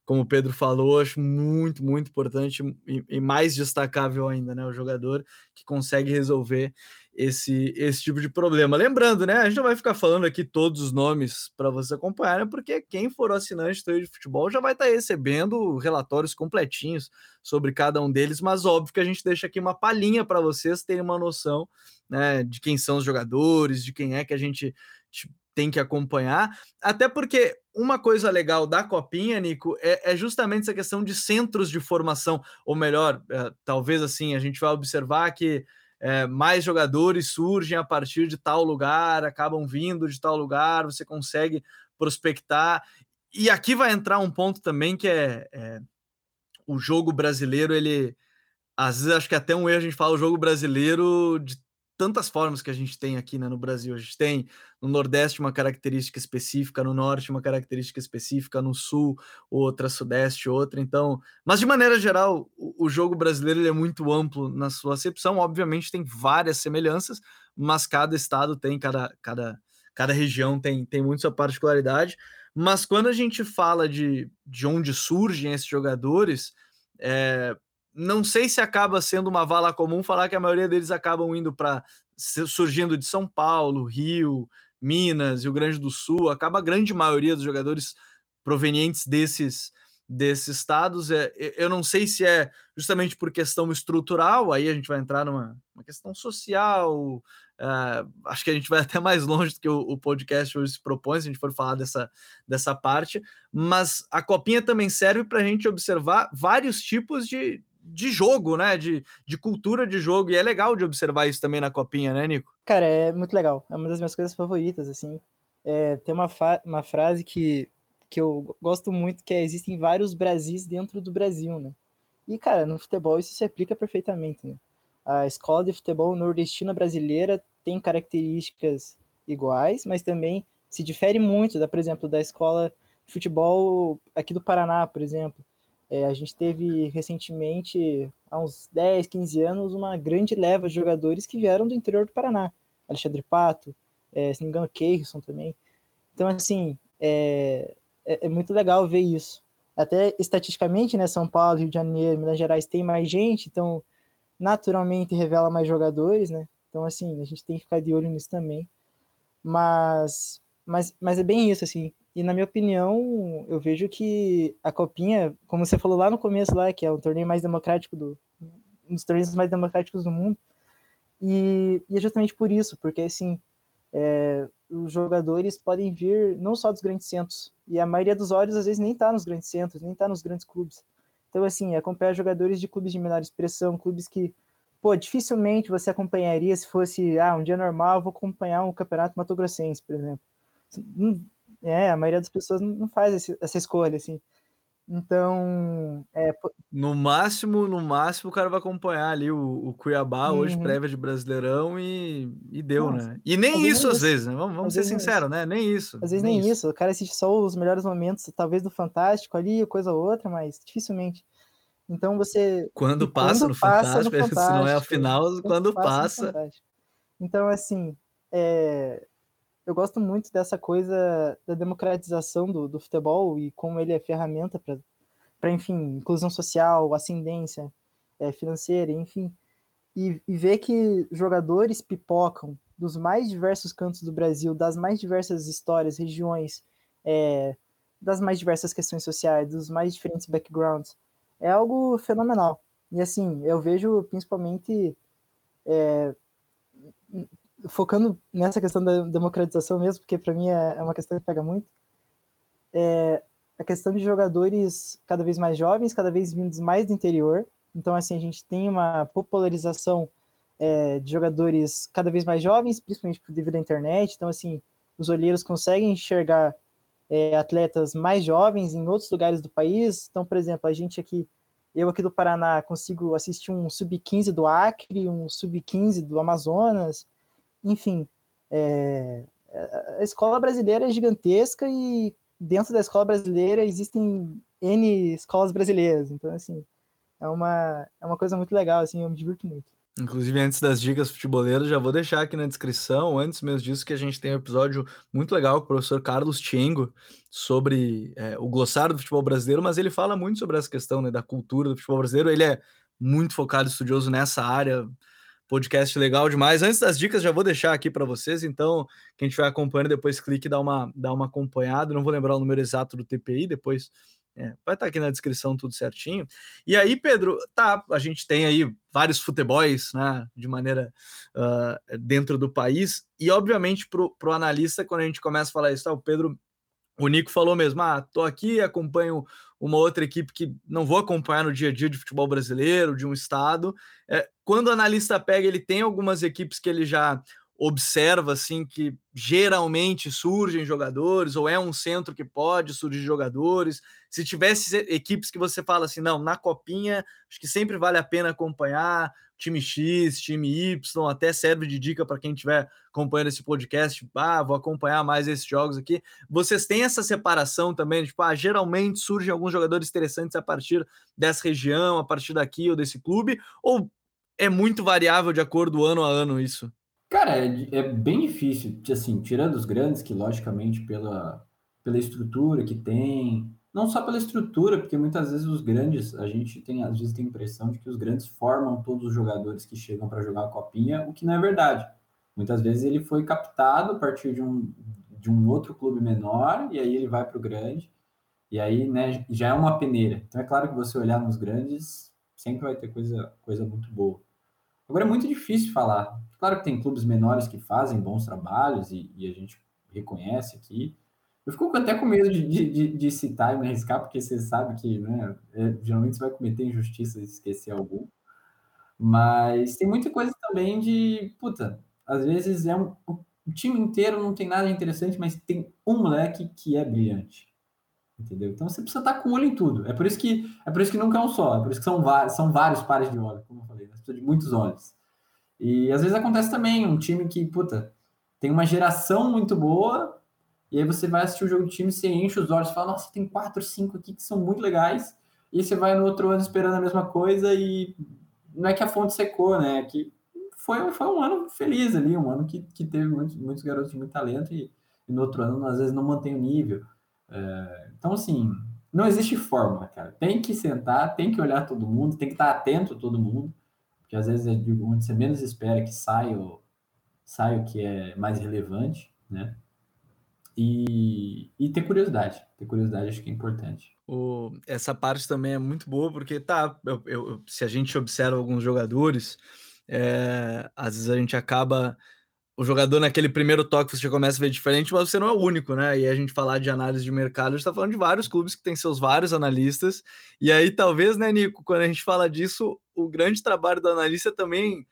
como o Pedro falou, acho muito, muito importante e, e mais destacável ainda, né? O jogador que consegue resolver esse, esse tipo de problema. Lembrando, né? A gente não vai ficar falando aqui todos os nomes para vocês acompanharem, porque quem for assinante do de futebol já vai estar tá recebendo relatórios completinhos sobre cada um deles, mas óbvio que a gente deixa aqui uma palhinha para vocês terem uma noção né, de quem são os jogadores, de quem é que a gente tem que acompanhar, até porque uma coisa legal da Copinha, Nico, é, é justamente essa questão de centros de formação, ou melhor, é, talvez assim, a gente vai observar que é, mais jogadores surgem a partir de tal lugar, acabam vindo de tal lugar, você consegue prospectar. E aqui vai entrar um ponto também que é, é o jogo brasileiro, ele às vezes acho que até um erro a gente fala o jogo brasileiro de tantas formas que a gente tem aqui né, no Brasil. A gente tem no Nordeste uma característica específica, no Norte uma característica específica, no Sul outra, Sudeste outra. Então, mas de maneira geral, o, o jogo brasileiro é muito amplo na sua acepção. Obviamente tem várias semelhanças, mas cada estado tem, cada, cada, cada região tem, tem muito sua particularidade. Mas quando a gente fala de, de onde surgem esses jogadores, é, não sei se acaba sendo uma vala comum falar que a maioria deles acabam indo para surgindo de São Paulo, Rio, Minas, Rio Grande do Sul, acaba a grande maioria dos jogadores provenientes desses desses estados. É, eu não sei se é justamente por questão estrutural, aí a gente vai entrar numa questão social. Uh, acho que a gente vai até mais longe do que o, o, podcast hoje se propõe, se a gente for falar dessa, dessa parte. Mas a copinha também serve para a gente observar vários tipos de, de jogo, né? De, de cultura de jogo. E é legal de observar isso também na copinha, né, Nico? Cara, é muito legal. É uma das minhas coisas favoritas, assim. É, tem uma, uma frase que, que eu gosto muito, que é existem vários Brasis dentro do Brasil, né? E, cara, no futebol isso se aplica perfeitamente, né? A escola de futebol nordestina brasileira tem características iguais, mas também se difere muito, da, por exemplo, da escola de futebol aqui do Paraná, por exemplo. É, a gente teve recentemente, há uns 10, 15 anos, uma grande leva de jogadores que vieram do interior do Paraná. Alexandre Pato, é, se não me engano, Keirson também. Então, assim, é, é, é, muito legal ver isso. Até estatisticamente, né, São Paulo, Rio de Janeiro, Minas Gerais tem mais gente, então naturalmente revela mais jogadores, né? Então, assim, a gente tem que ficar de olho nisso também. Mas, mas, mas é bem isso, assim. E na minha opinião, eu vejo que a Copinha, como você falou lá no começo lá, que é o torneio mais democrático do um dos torneios mais democráticos do mundo. E, e é justamente por isso, porque assim, é, os jogadores podem vir não só dos grandes centros, e a maioria dos olhos às vezes nem está nos grandes centros, nem está nos grandes clubes. Então, assim, acompanhar jogadores de clubes de menor expressão, clubes que, pô, dificilmente você acompanharia se fosse, ah, um dia normal, vou acompanhar um campeonato matogrossense, por exemplo. É, a maioria das pessoas não faz esse, essa escolha, assim. Então, é... no máximo, no máximo, o cara vai acompanhar ali o, o Cuiabá uhum. hoje prévia de Brasileirão e, e deu, Nossa. né? E nem isso às vezes, né? Vamos, vamos ser sinceros, né? Nem isso. Às vezes nem, nem isso. isso. O cara assiste só os melhores momentos, talvez do Fantástico ali, coisa ou outra, mas dificilmente. Então você. Quando passa, quando no, passa Fantástico, no Fantástico, se não é a final, quando, quando passa. passa. Então, assim, é, eu gosto muito dessa coisa da democratização do, do futebol e como ele é ferramenta para, enfim, inclusão social, ascendência é, financeira, enfim. e, e ver que jogadores pipocam dos mais diversos cantos do Brasil, das mais diversas histórias, regiões, é, das mais diversas questões sociais, dos mais diferentes backgrounds, é algo fenomenal. E assim, eu vejo principalmente é, focando nessa questão da democratização mesmo, porque para mim é, é, uma questão que pega muito, é a questão de jogadores cada vez mais jovens, cada vez vindos mais do interior. Então, assim, a gente tem uma popularização é, de jogadores cada vez mais jovens, principalmente devido à internet. Então, assim, os olheiros conseguem enxergar é, atletas mais jovens em outros lugares do país. Então, por exemplo, a gente aqui, eu aqui do Paraná, consigo assistir um sub-15 do Acre, um sub-15 do Amazonas, enfim. É, a escola brasileira é gigantesca e dentro da escola brasileira existem N escolas brasileiras. Então, assim, é uma, é uma coisa muito legal, assim, eu me divirto muito. Inclusive, antes das dicas futeboleiras, já vou deixar aqui na descrição, antes mesmo disso, que a gente tem um episódio muito legal com o professor Carlos Tiengo sobre é, o glossário do futebol brasileiro, mas ele fala muito sobre essa questão né, da cultura do futebol brasileiro. Ele é muito focado, estudioso nessa área. Podcast legal demais. Antes das dicas, já vou deixar aqui para vocês. Então, quem estiver acompanhando, depois clique e dá uma, dá uma acompanhada. Não vou lembrar o número exato do TPI, depois é, vai estar tá aqui na descrição tudo certinho. E aí, Pedro, tá, a gente tem aí vários futebols, né, de maneira uh, dentro do país, e obviamente para o analista, quando a gente começa a falar isso, tá, o Pedro, o Nico falou mesmo, ah, tô aqui, acompanho uma outra equipe que não vou acompanhar no dia a dia de futebol brasileiro, de um estado. É, quando o analista pega, ele tem algumas equipes que ele já observa assim que geralmente surgem jogadores ou é um centro que pode surgir jogadores. Se tivesse equipes que você fala assim, não, na copinha, acho que sempre vale a pena acompanhar time X, time Y, até serve de dica para quem estiver acompanhando esse podcast, ah, vou acompanhar mais esses jogos aqui. Vocês têm essa separação também, tipo, ah, geralmente surgem alguns jogadores interessantes a partir dessa região, a partir daqui ou desse clube, ou é muito variável de acordo ano a ano isso? Cara, é, é, bem difícil, assim, tirando os grandes, que logicamente pela, pela estrutura que tem, não só pela estrutura, porque muitas vezes os grandes, a gente tem, às vezes tem a impressão de que os grandes formam todos os jogadores que chegam para jogar a copinha, o que não é verdade. Muitas vezes ele foi captado a partir de um, de um outro clube menor, e aí ele vai para o grande, e aí né, já é uma peneira. Então é claro que você olhar nos grandes, sempre vai ter coisa, coisa muito boa. Agora é muito difícil falar. Claro que tem clubes menores que fazem bons trabalhos e, e a gente reconhece aqui. Eu fico até com medo de, de, de citar e me arriscar, porque você sabe que né, é, geralmente você vai cometer injustiça e esquecer algum. Mas tem muita coisa também de, puta, às vezes é um, o time inteiro não tem nada interessante, mas tem um moleque que é brilhante. Entendeu? Então você precisa estar com o olho em tudo. É por isso que é por isso que nunca é um só, é por isso que são são vários pares de olhos, como eu falei, né? precisa de muitos olhos. E às vezes acontece também um time que, puta, tem uma geração muito boa, e aí você vai assistir o jogo de time, você enche os olhos fala, nossa, tem quatro, cinco aqui que são muito legais, e você vai no outro ano esperando a mesma coisa e não é que a fonte secou, né? É que foi, foi um ano feliz ali, um ano que, que teve muitos, muitos garotos de muito talento e, e no outro ano às vezes não mantém o nível. É, então, assim, não existe fórmula, cara. Tem que sentar, tem que olhar todo mundo, tem que estar atento a todo mundo, porque às vezes é de onde você menos espera que saia o, saia o que é mais relevante, né? E, e ter curiosidade. Ter curiosidade acho que é importante. O, essa parte também é muito boa, porque tá, eu, eu, se a gente observa alguns jogadores, é, às vezes a gente acaba o jogador naquele primeiro toque você já começa a ver diferente, mas você não é o único, né? E a gente falar de análise de mercado, a gente está falando de vários clubes que têm seus vários analistas. E aí, talvez, né, Nico, quando a gente fala disso, o grande trabalho do analista também.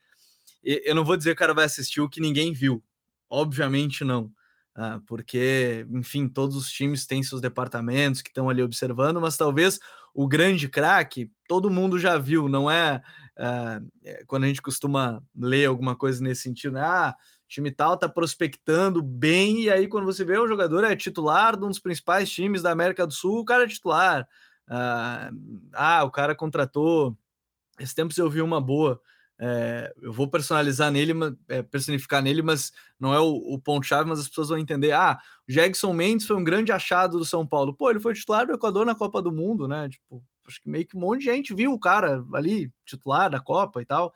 Eu não vou dizer que o cara vai assistir o que ninguém viu. Obviamente não. Ah, porque, enfim, todos os times têm seus departamentos que estão ali observando, mas talvez o grande craque todo mundo já viu, não é, ah, é quando a gente costuma ler alguma coisa nesse sentido, né? Ah, time tal tá prospectando bem, e aí quando você vê o jogador é titular de um dos principais times da América do Sul, o cara é titular. Ah, ah o cara contratou. Esse tempo eu vi uma boa. É, eu vou personalizar nele, é, personificar nele, mas não é o, o ponto-chave, mas as pessoas vão entender. Ah, o Jackson Mendes foi um grande achado do São Paulo. Pô, ele foi titular do Equador na Copa do Mundo, né? Tipo, acho que meio que um monte de gente viu o cara ali, titular da Copa e tal.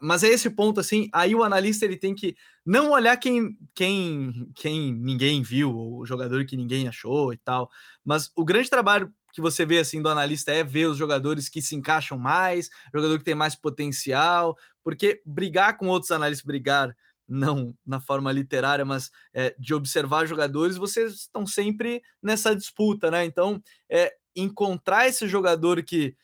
Mas é esse ponto, assim, aí o analista ele tem que não olhar quem, quem, quem ninguém viu, o jogador que ninguém achou e tal, mas o grande trabalho que você vê assim do analista é ver os jogadores que se encaixam mais, jogador que tem mais potencial, porque brigar com outros analistas, brigar não na forma literária, mas é, de observar jogadores, vocês estão sempre nessa disputa, né? Então, é, encontrar esse jogador que,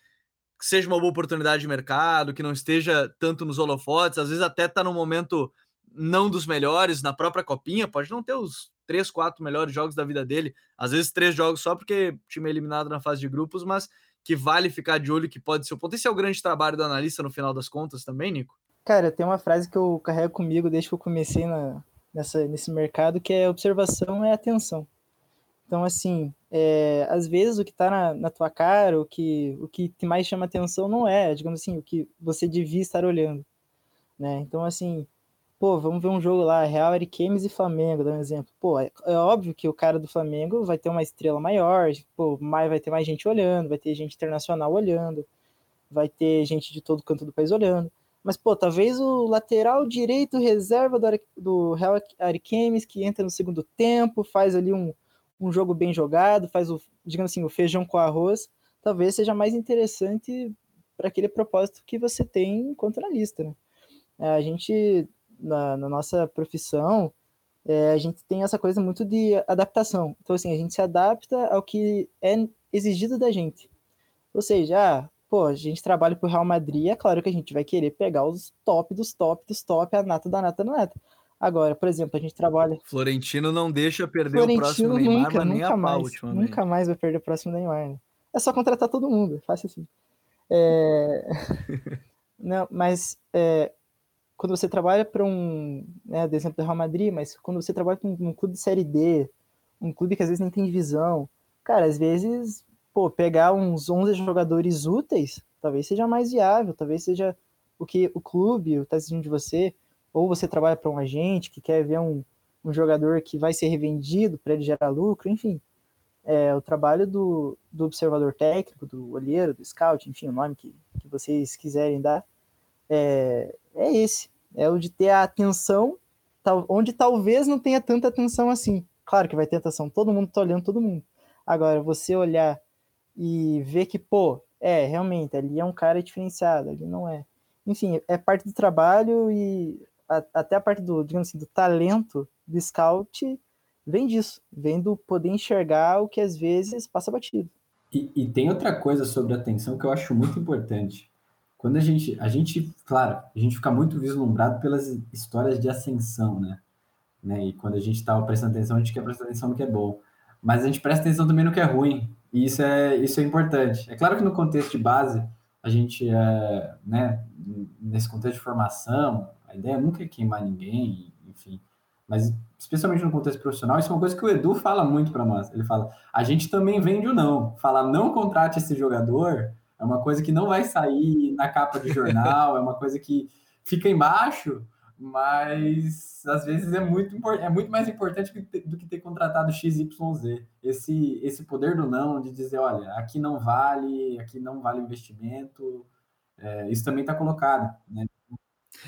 que seja uma boa oportunidade de mercado, que não esteja tanto nos holofotes, às vezes até está no momento não dos melhores, na própria copinha, pode não ter os três, quatro melhores jogos da vida dele, às vezes três jogos só porque time é eliminado na fase de grupos, mas que vale ficar de olho, que pode ser o ponto. Esse é o grande trabalho do analista no final das contas também, Nico? Cara, tem uma frase que eu carrego comigo desde que eu comecei na, nessa, nesse mercado, que é observação é atenção. Então, assim, é, às vezes o que está na, na, tua cara, o que, o que mais chama atenção não é, digamos assim, o que você devia estar olhando, né? Então, assim, pô, vamos ver um jogo lá, Real Ariquemes e Flamengo, dá um exemplo. Pô, é, é, óbvio que o cara do Flamengo vai ter uma estrela maior, pô, mais, vai ter mais gente olhando, vai ter gente internacional olhando, vai ter gente de todo canto do país olhando. Mas, pô, talvez o lateral direito reserva do, do Real Ariquemes, que entra no segundo tempo, faz ali um, um jogo bem jogado, faz o, digamos assim, o feijão com arroz, talvez seja mais interessante para aquele propósito que você tem enquanto analista, né? É, a gente, na, na nossa profissão, é, a gente tem essa coisa muito de adaptação. Então, assim, a gente se adapta ao que é exigido da gente. Ou seja, ah, pô, a gente trabalha pro Real Madrid, é claro que a gente vai querer pegar os top dos top dos top, a nata da nata da nata. Agora, por exemplo, a gente trabalha. Florentino não deixa perder Florentino o próximo Neymar, nunca, nem nunca a mais, ultimamente. Nunca mais vai perder o próximo Neymar. Né? É só contratar todo mundo, fácil assim. É... não, mas é, quando você trabalha para um, né, do exemplo do Real Madrid, mas quando você trabalha para um, um, clube de série D, um clube que às vezes nem tem divisão, cara, às vezes pô, pegar uns 11 jogadores úteis, talvez seja mais viável, talvez seja o que o clube está exigindo de você, ou você trabalha para um agente que quer ver um, um jogador que vai ser revendido para ele gerar lucro, enfim. É, o trabalho do, do observador técnico, do olheiro, do scout, enfim, o nome que, que vocês quiserem dar, é, é esse. É o de ter a atenção tal, onde talvez não tenha tanta atenção assim. Claro que vai ter atenção, todo mundo está olhando todo mundo. Agora, você olhar e ver que, pô, é, realmente, ali é um cara diferenciado, ali não é. Enfim, é parte do trabalho e até a parte do, digamos assim, do talento do scout vem disso, vem do poder enxergar o que às vezes passa batido. E, e tem outra coisa sobre atenção que eu acho muito importante. Quando a gente, a gente, claro, a gente fica muito vislumbrado pelas histórias de ascensão, né? né? E quando a gente está prestando atenção, a gente quer prestar atenção no que é bom. Mas a gente presta atenção também no que é ruim. E isso é, isso é importante. É claro que no contexto de base, a gente, é, né, nesse contexto de formação, a ideia nunca é queimar ninguém, enfim. Mas, especialmente no contexto profissional, isso é uma coisa que o Edu fala muito para nós. Ele fala: a gente também vende o não. Falar não contrate esse jogador é uma coisa que não vai sair na capa de jornal, é uma coisa que fica embaixo, mas às vezes é muito, é muito mais importante do que ter contratado XYZ. Esse, esse poder do não, de dizer, olha, aqui não vale, aqui não vale investimento, é, isso também está colocado. Né?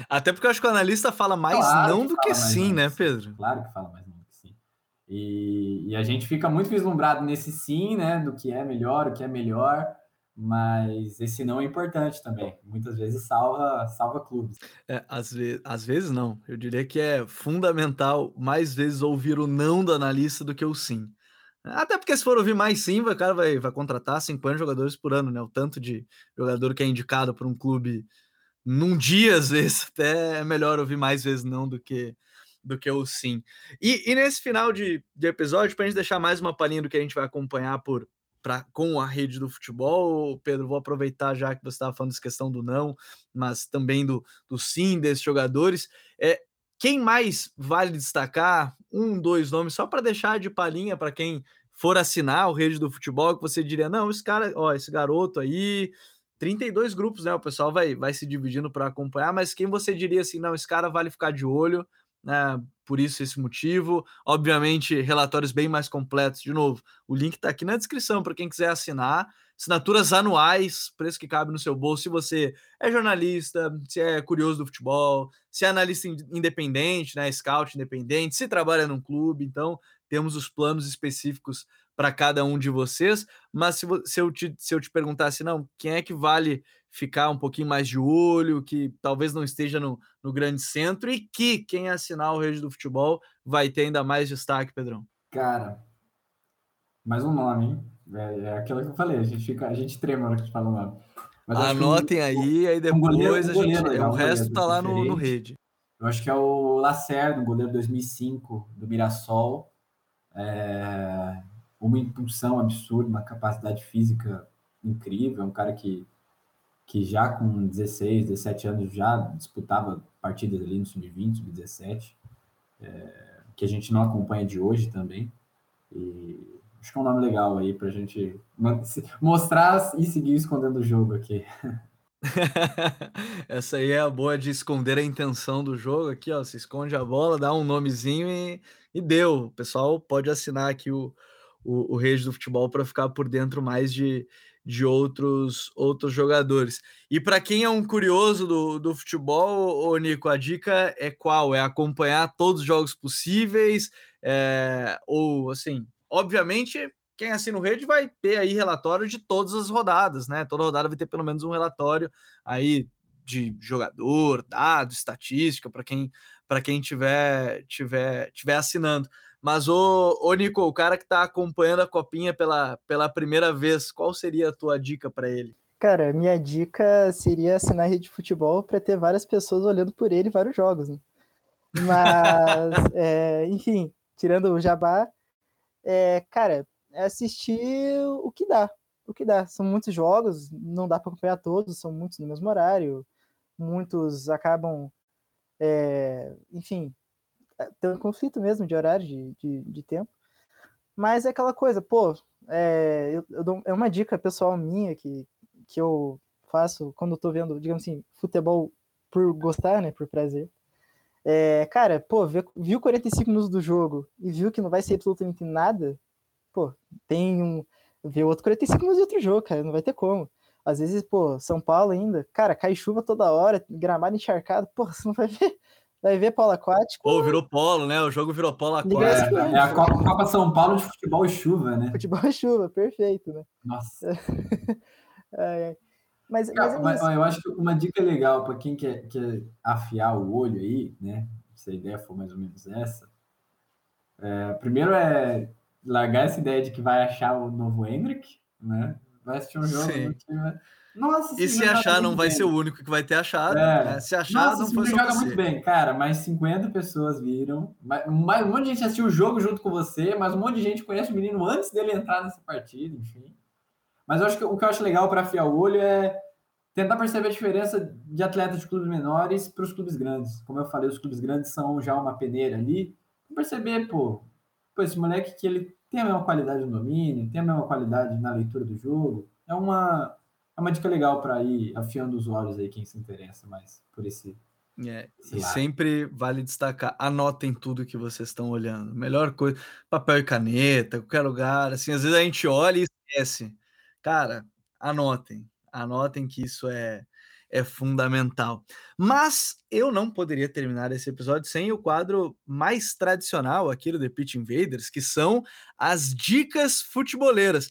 Até porque eu acho que o analista fala mais claro não do que sim, né, Pedro? Claro que fala mais não do que sim. E, e a gente fica muito vislumbrado nesse sim, né, do que é melhor, o que é melhor, mas esse não é importante também. Muitas vezes salva, salva clubes. É, às, ve às vezes não. Eu diria que é fundamental mais vezes ouvir o não do analista do que o sim. Até porque se for ouvir mais sim, o cara vai, vai contratar 50 jogadores por ano, né? O tanto de jogador que é indicado por um clube num dia, às vezes, até é melhor ouvir mais vezes não do que do que o sim. E, e nesse final de, de episódio, para a gente deixar mais uma palhinha do que a gente vai acompanhar por, pra, com a rede do futebol. Pedro, vou aproveitar já que você estava falando dessa questão do não, mas também do, do sim desses jogadores. É, quem mais vale destacar? Um, dois nomes, só para deixar de palhinha para quem for assinar o rede do futebol, que você diria: não, esse cara, ó, esse garoto aí. 32 grupos, né? O pessoal vai, vai se dividindo para acompanhar, mas quem você diria assim, não, esse cara vale ficar de olho, né? Por isso, esse motivo. Obviamente, relatórios bem mais completos. De novo, o link está aqui na descrição para quem quiser assinar. assinaturas anuais, preço que cabe no seu bolso, se você é jornalista, se é curioso do futebol, se é analista independente, né, scout independente, se trabalha num clube, então temos os planos específicos para cada um de vocês, mas se, se, eu te, se eu te perguntasse, não, quem é que vale ficar um pouquinho mais de olho, que talvez não esteja no, no grande centro e que quem assinar o Rede do Futebol vai ter ainda mais destaque, Pedrão? Cara, mais um nome, hein? É, é aquilo que eu falei, a gente, fica, a gente trema na hora que fala o nome. Mas Anotem um, aí, aí depois um goleiro, um goleiro, a gente, legal, o resto tá lá no, no rede. Eu acho que é o Lacerda, goleiro 2005 do Mirassol. É, uma impulsão absurda, uma capacidade física incrível, é um cara que, que já com 16, 17 anos já disputava partidas ali no sub-20, sub-17, é, que a gente não acompanha de hoje também. E acho que é um nome legal aí para a gente mostrar e seguir escondendo o jogo aqui. Essa aí é a boa de esconder a intenção do jogo aqui, ó. Se esconde a bola, dá um nomezinho e, e deu. O pessoal pode assinar aqui o, o, o Rede do Futebol para ficar por dentro mais de, de outros outros jogadores. E para quem é um curioso do, do futebol, ô Nico, a dica é qual? É acompanhar todos os jogos possíveis? É, ou assim, obviamente, quem assina o rede vai ter aí relatório de todas as rodadas, né? Toda rodada vai ter pelo menos um relatório aí de jogador, dado, estatística para quem para quem tiver tiver tiver assinando. Mas, ô, ô Nico, o cara que está acompanhando a copinha pela, pela primeira vez, qual seria a tua dica para ele? Cara, minha dica seria assinar rede de futebol para ter várias pessoas olhando por ele vários jogos. Né? Mas, é, enfim, tirando o jabá, é, cara, é assistir o que dá. O que dá. São muitos jogos, não dá para acompanhar todos, são muitos no mesmo horário. Muitos acabam, é, enfim, tem um conflito mesmo de horário, de, de, de tempo. Mas é aquela coisa, pô, é, eu, eu dou, é uma dica pessoal minha que, que eu faço quando eu tô vendo, digamos assim, futebol por gostar, né, por prazer. É, cara, pô, viu 45 minutos do jogo e viu que não vai ser absolutamente nada, pô, tem um. Vê outro 45 minutos de outro jogo, cara, não vai ter como. Às vezes, pô, São Paulo ainda, cara, cai chuva toda hora, gramado encharcado, pô, você não vai ver Vai ver polo aquático. Ou virou polo, né? O jogo virou polo aquático. É, é a Copa, Copa, São Paulo de futebol e chuva, né? Futebol e chuva, perfeito, né? Nossa. é, é. Mas, mas, é mas eu acho que uma dica legal para quem quer, quer afiar o olho aí, né? Se a ideia for mais ou menos essa. É, primeiro é largar essa ideia de que vai achar o novo Hendrick, né? Vai assistir um jogo Sim. time, nossa, e se achar, não vai bem. ser o único que vai ter achado. É. Né? Se achar, Nossa, não foi só joga você. muito bem, cara. Mais 50 pessoas viram. Mais, um monte de gente assistiu o jogo junto com você, mas um monte de gente conhece o menino antes dele entrar nessa partida, enfim. Mas eu acho que o que eu acho legal para afiar o olho é tentar perceber a diferença de atletas de clubes menores para os clubes grandes. Como eu falei, os clubes grandes são já uma peneira ali. Perceber, pô, pô, esse moleque que ele tem a mesma qualidade no domínio, tem a mesma qualidade na leitura do jogo. É uma é uma dica legal para ir afiando os olhos aí quem se interessa mais por esse. É, e sempre vale destacar, anotem tudo que vocês estão olhando. Melhor coisa, papel e caneta, qualquer lugar. Assim, às vezes a gente olha e esquece. Cara, anotem, anotem que isso é, é fundamental. Mas eu não poderia terminar esse episódio sem o quadro mais tradicional aqui do The Pitch Invaders, que são as dicas futeboleiras.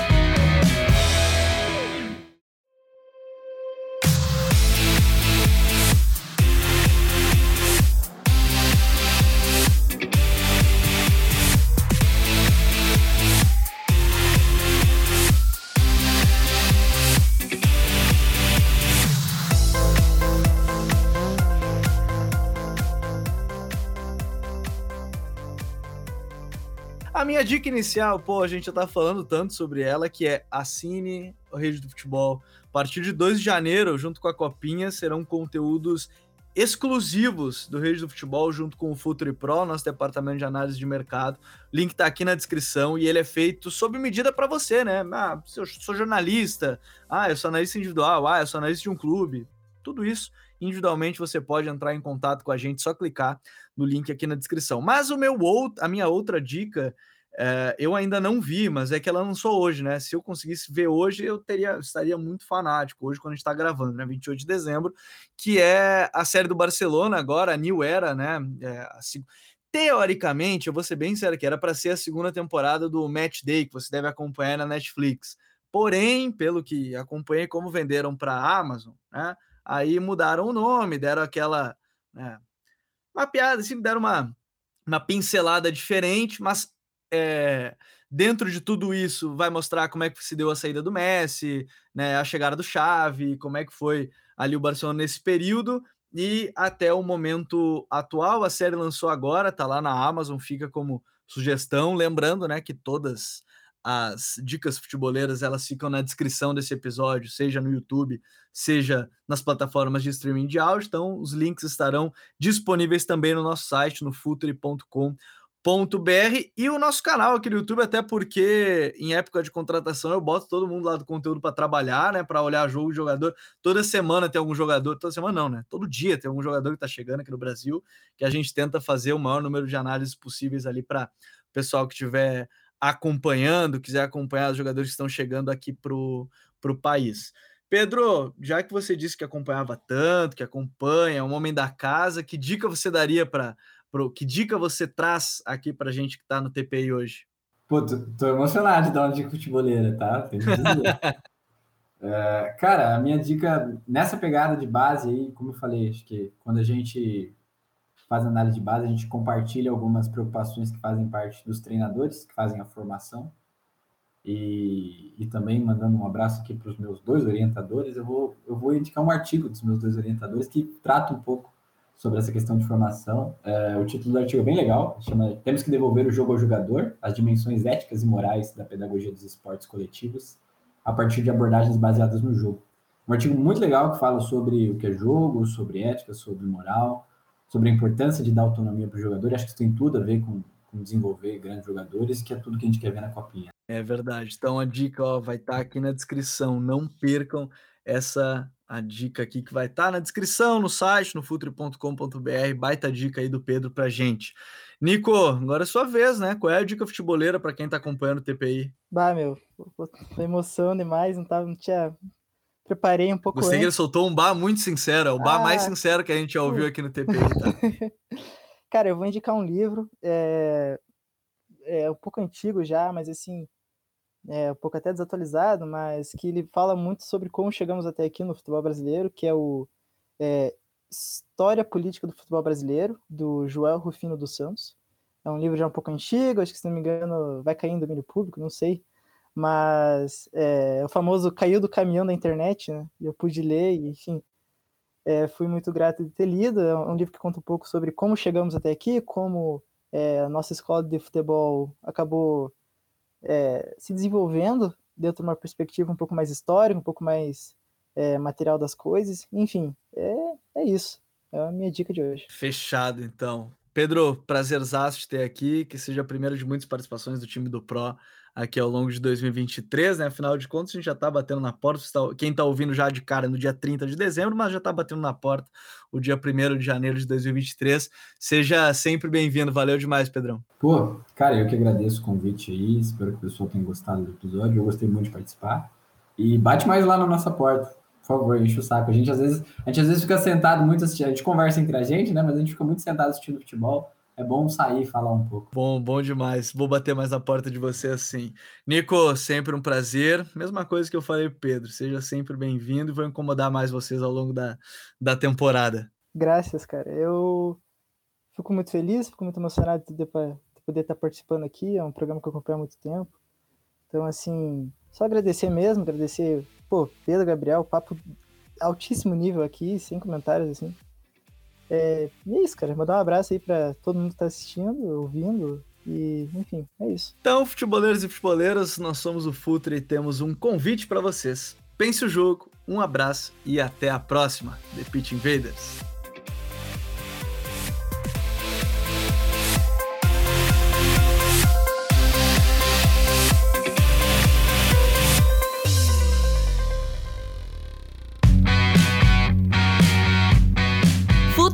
A minha dica inicial, pô, a gente já tá falando tanto sobre ela, que é assine o Rede do Futebol. A partir de 2 de janeiro, junto com a Copinha, serão conteúdos exclusivos do Rede do Futebol, junto com o Futuri Pro, nosso departamento de análise de mercado. Link tá aqui na descrição e ele é feito sob medida para você, né? Ah, eu sou jornalista, ah, eu sou analista individual, ah, eu sou analista de um clube. Tudo isso individualmente você pode entrar em contato com a gente, só clicar no link aqui na descrição. Mas o meu a minha outra dica é, eu ainda não vi, mas é que ela lançou hoje, né? Se eu conseguisse ver hoje, eu teria estaria muito fanático hoje quando a gente está gravando, né? 28 de dezembro, que é a série do Barcelona agora, a New Era, né? É, assim, teoricamente, eu vou ser bem sério que era para ser a segunda temporada do Match Day que você deve acompanhar na Netflix. Porém, pelo que acompanhei, como venderam para a Amazon, né? Aí mudaram o nome, deram aquela né, uma piada, assim, deram uma uma pincelada diferente, mas é, dentro de tudo isso, vai mostrar como é que se deu a saída do Messi, né, a chegada do Xavi, como é que foi ali o Barcelona nesse período e até o momento atual. A série lançou agora, tá lá na Amazon, fica como sugestão, lembrando, né, que todas as dicas futeboleiras elas ficam na descrição desse episódio, seja no YouTube, seja nas plataformas de streaming de áudio. Então, os links estarão disponíveis também no nosso site, no futuri.com.br br e o nosso canal aqui no YouTube, até porque em época de contratação eu boto todo mundo lá do conteúdo para trabalhar, né? Para olhar jogo de jogador. Toda semana tem algum jogador, toda semana não, né? Todo dia tem algum jogador que está chegando aqui no Brasil, que a gente tenta fazer o maior número de análises possíveis ali para pessoal que estiver acompanhando, quiser acompanhar os jogadores que estão chegando aqui para o país. Pedro, já que você disse que acompanhava tanto, que acompanha, é um homem da casa, que dica você daria para Pro, que dica você traz aqui para gente que está no TPI hoje? Pô, tô, tô, emocionado de dar uma dica futeboleira, tá? é, cara, a minha dica nessa pegada de base aí, como eu falei, acho que quando a gente faz análise de base, a gente compartilha algumas preocupações que fazem parte dos treinadores, que fazem a formação. E, e também mandando um abraço aqui para os meus dois orientadores, eu vou, eu vou indicar um artigo dos meus dois orientadores que trata um pouco sobre essa questão de formação. É, o título do artigo é bem legal, chama Temos que devolver o jogo ao jogador, as dimensões éticas e morais da pedagogia dos esportes coletivos, a partir de abordagens baseadas no jogo. Um artigo muito legal que fala sobre o que é jogo, sobre ética, sobre moral, sobre a importância de dar autonomia para o jogador. Acho que isso tem tudo a ver com, com desenvolver grandes jogadores, que é tudo que a gente quer ver na copinha. É verdade. Então a dica ó, vai estar tá aqui na descrição. Não percam essa a dica aqui que vai estar tá na descrição, no site, no futre.com.br. Baita dica aí do Pedro pra gente. Nico, agora é sua vez, né? Qual é a dica futeboleira para quem tá acompanhando o TPI? Bah, meu, foi emoção demais, não, tava, não tinha. Preparei um pouco. Gostei que ele soltou um bar muito sincero, é o bar ah, mais sincero que a gente já ouviu aqui no TPI, tá? Cara, eu vou indicar um livro, é, é um pouco antigo já, mas assim, é um pouco até desatualizado, mas que ele fala muito sobre como chegamos até aqui no futebol brasileiro, que é o é, História Política do Futebol Brasileiro, do Joel Rufino dos Santos. É um livro já um pouco antigo, acho que se não me engano vai cair em domínio público, não sei. Mas é, o famoso caiu do caminhão da internet, né? Eu pude ler, e, enfim, é, fui muito grato de ter lido. É um livro que conta um pouco sobre como chegamos até aqui, como é, a nossa escola de futebol acabou é, se desenvolvendo dentro de uma perspectiva um pouco mais histórica, um pouco mais é, material das coisas. Enfim, é, é isso. É a minha dica de hoje. Fechado, então. Pedro, prazerzaço de ter aqui, que seja a primeira de muitas participações do time do Pro aqui ao longo de 2023, né? Afinal de contas, a gente já está batendo na porta. Quem está ouvindo já de cara no dia 30 de dezembro, mas já está batendo na porta o dia 1 de janeiro de 2023. Seja sempre bem-vindo. Valeu demais, Pedrão. Pô, cara, eu que agradeço o convite aí. Espero que o pessoal tenha gostado do episódio. Eu gostei muito de participar. E bate mais lá na nossa porta. Por favor, enche o saco. A gente às vezes, a gente às vezes fica sentado muito assistindo, a gente conversa entre a gente, né? Mas a gente fica muito sentado assistindo futebol é bom sair e falar um pouco. Bom, bom demais. Vou bater mais na porta de você assim. Nico, sempre um prazer. Mesma coisa que eu falei pro Pedro. Seja sempre bem-vindo e vou incomodar mais vocês ao longo da, da temporada. Graças, cara. Eu fico muito feliz, fico muito emocionado de poder estar participando aqui. É um programa que eu acompanho há muito tempo. Então, assim, só agradecer mesmo, agradecer, pô, Pedro, Gabriel, papo altíssimo nível aqui, sem comentários, assim. É, e é isso, cara. Mandar um abraço aí pra todo mundo que tá assistindo, ouvindo. E, enfim, é isso. Então, futeboleiros e futeboleiras, nós somos o Futre e temos um convite para vocês. Pense o jogo, um abraço e até a próxima. The Pitch Invaders.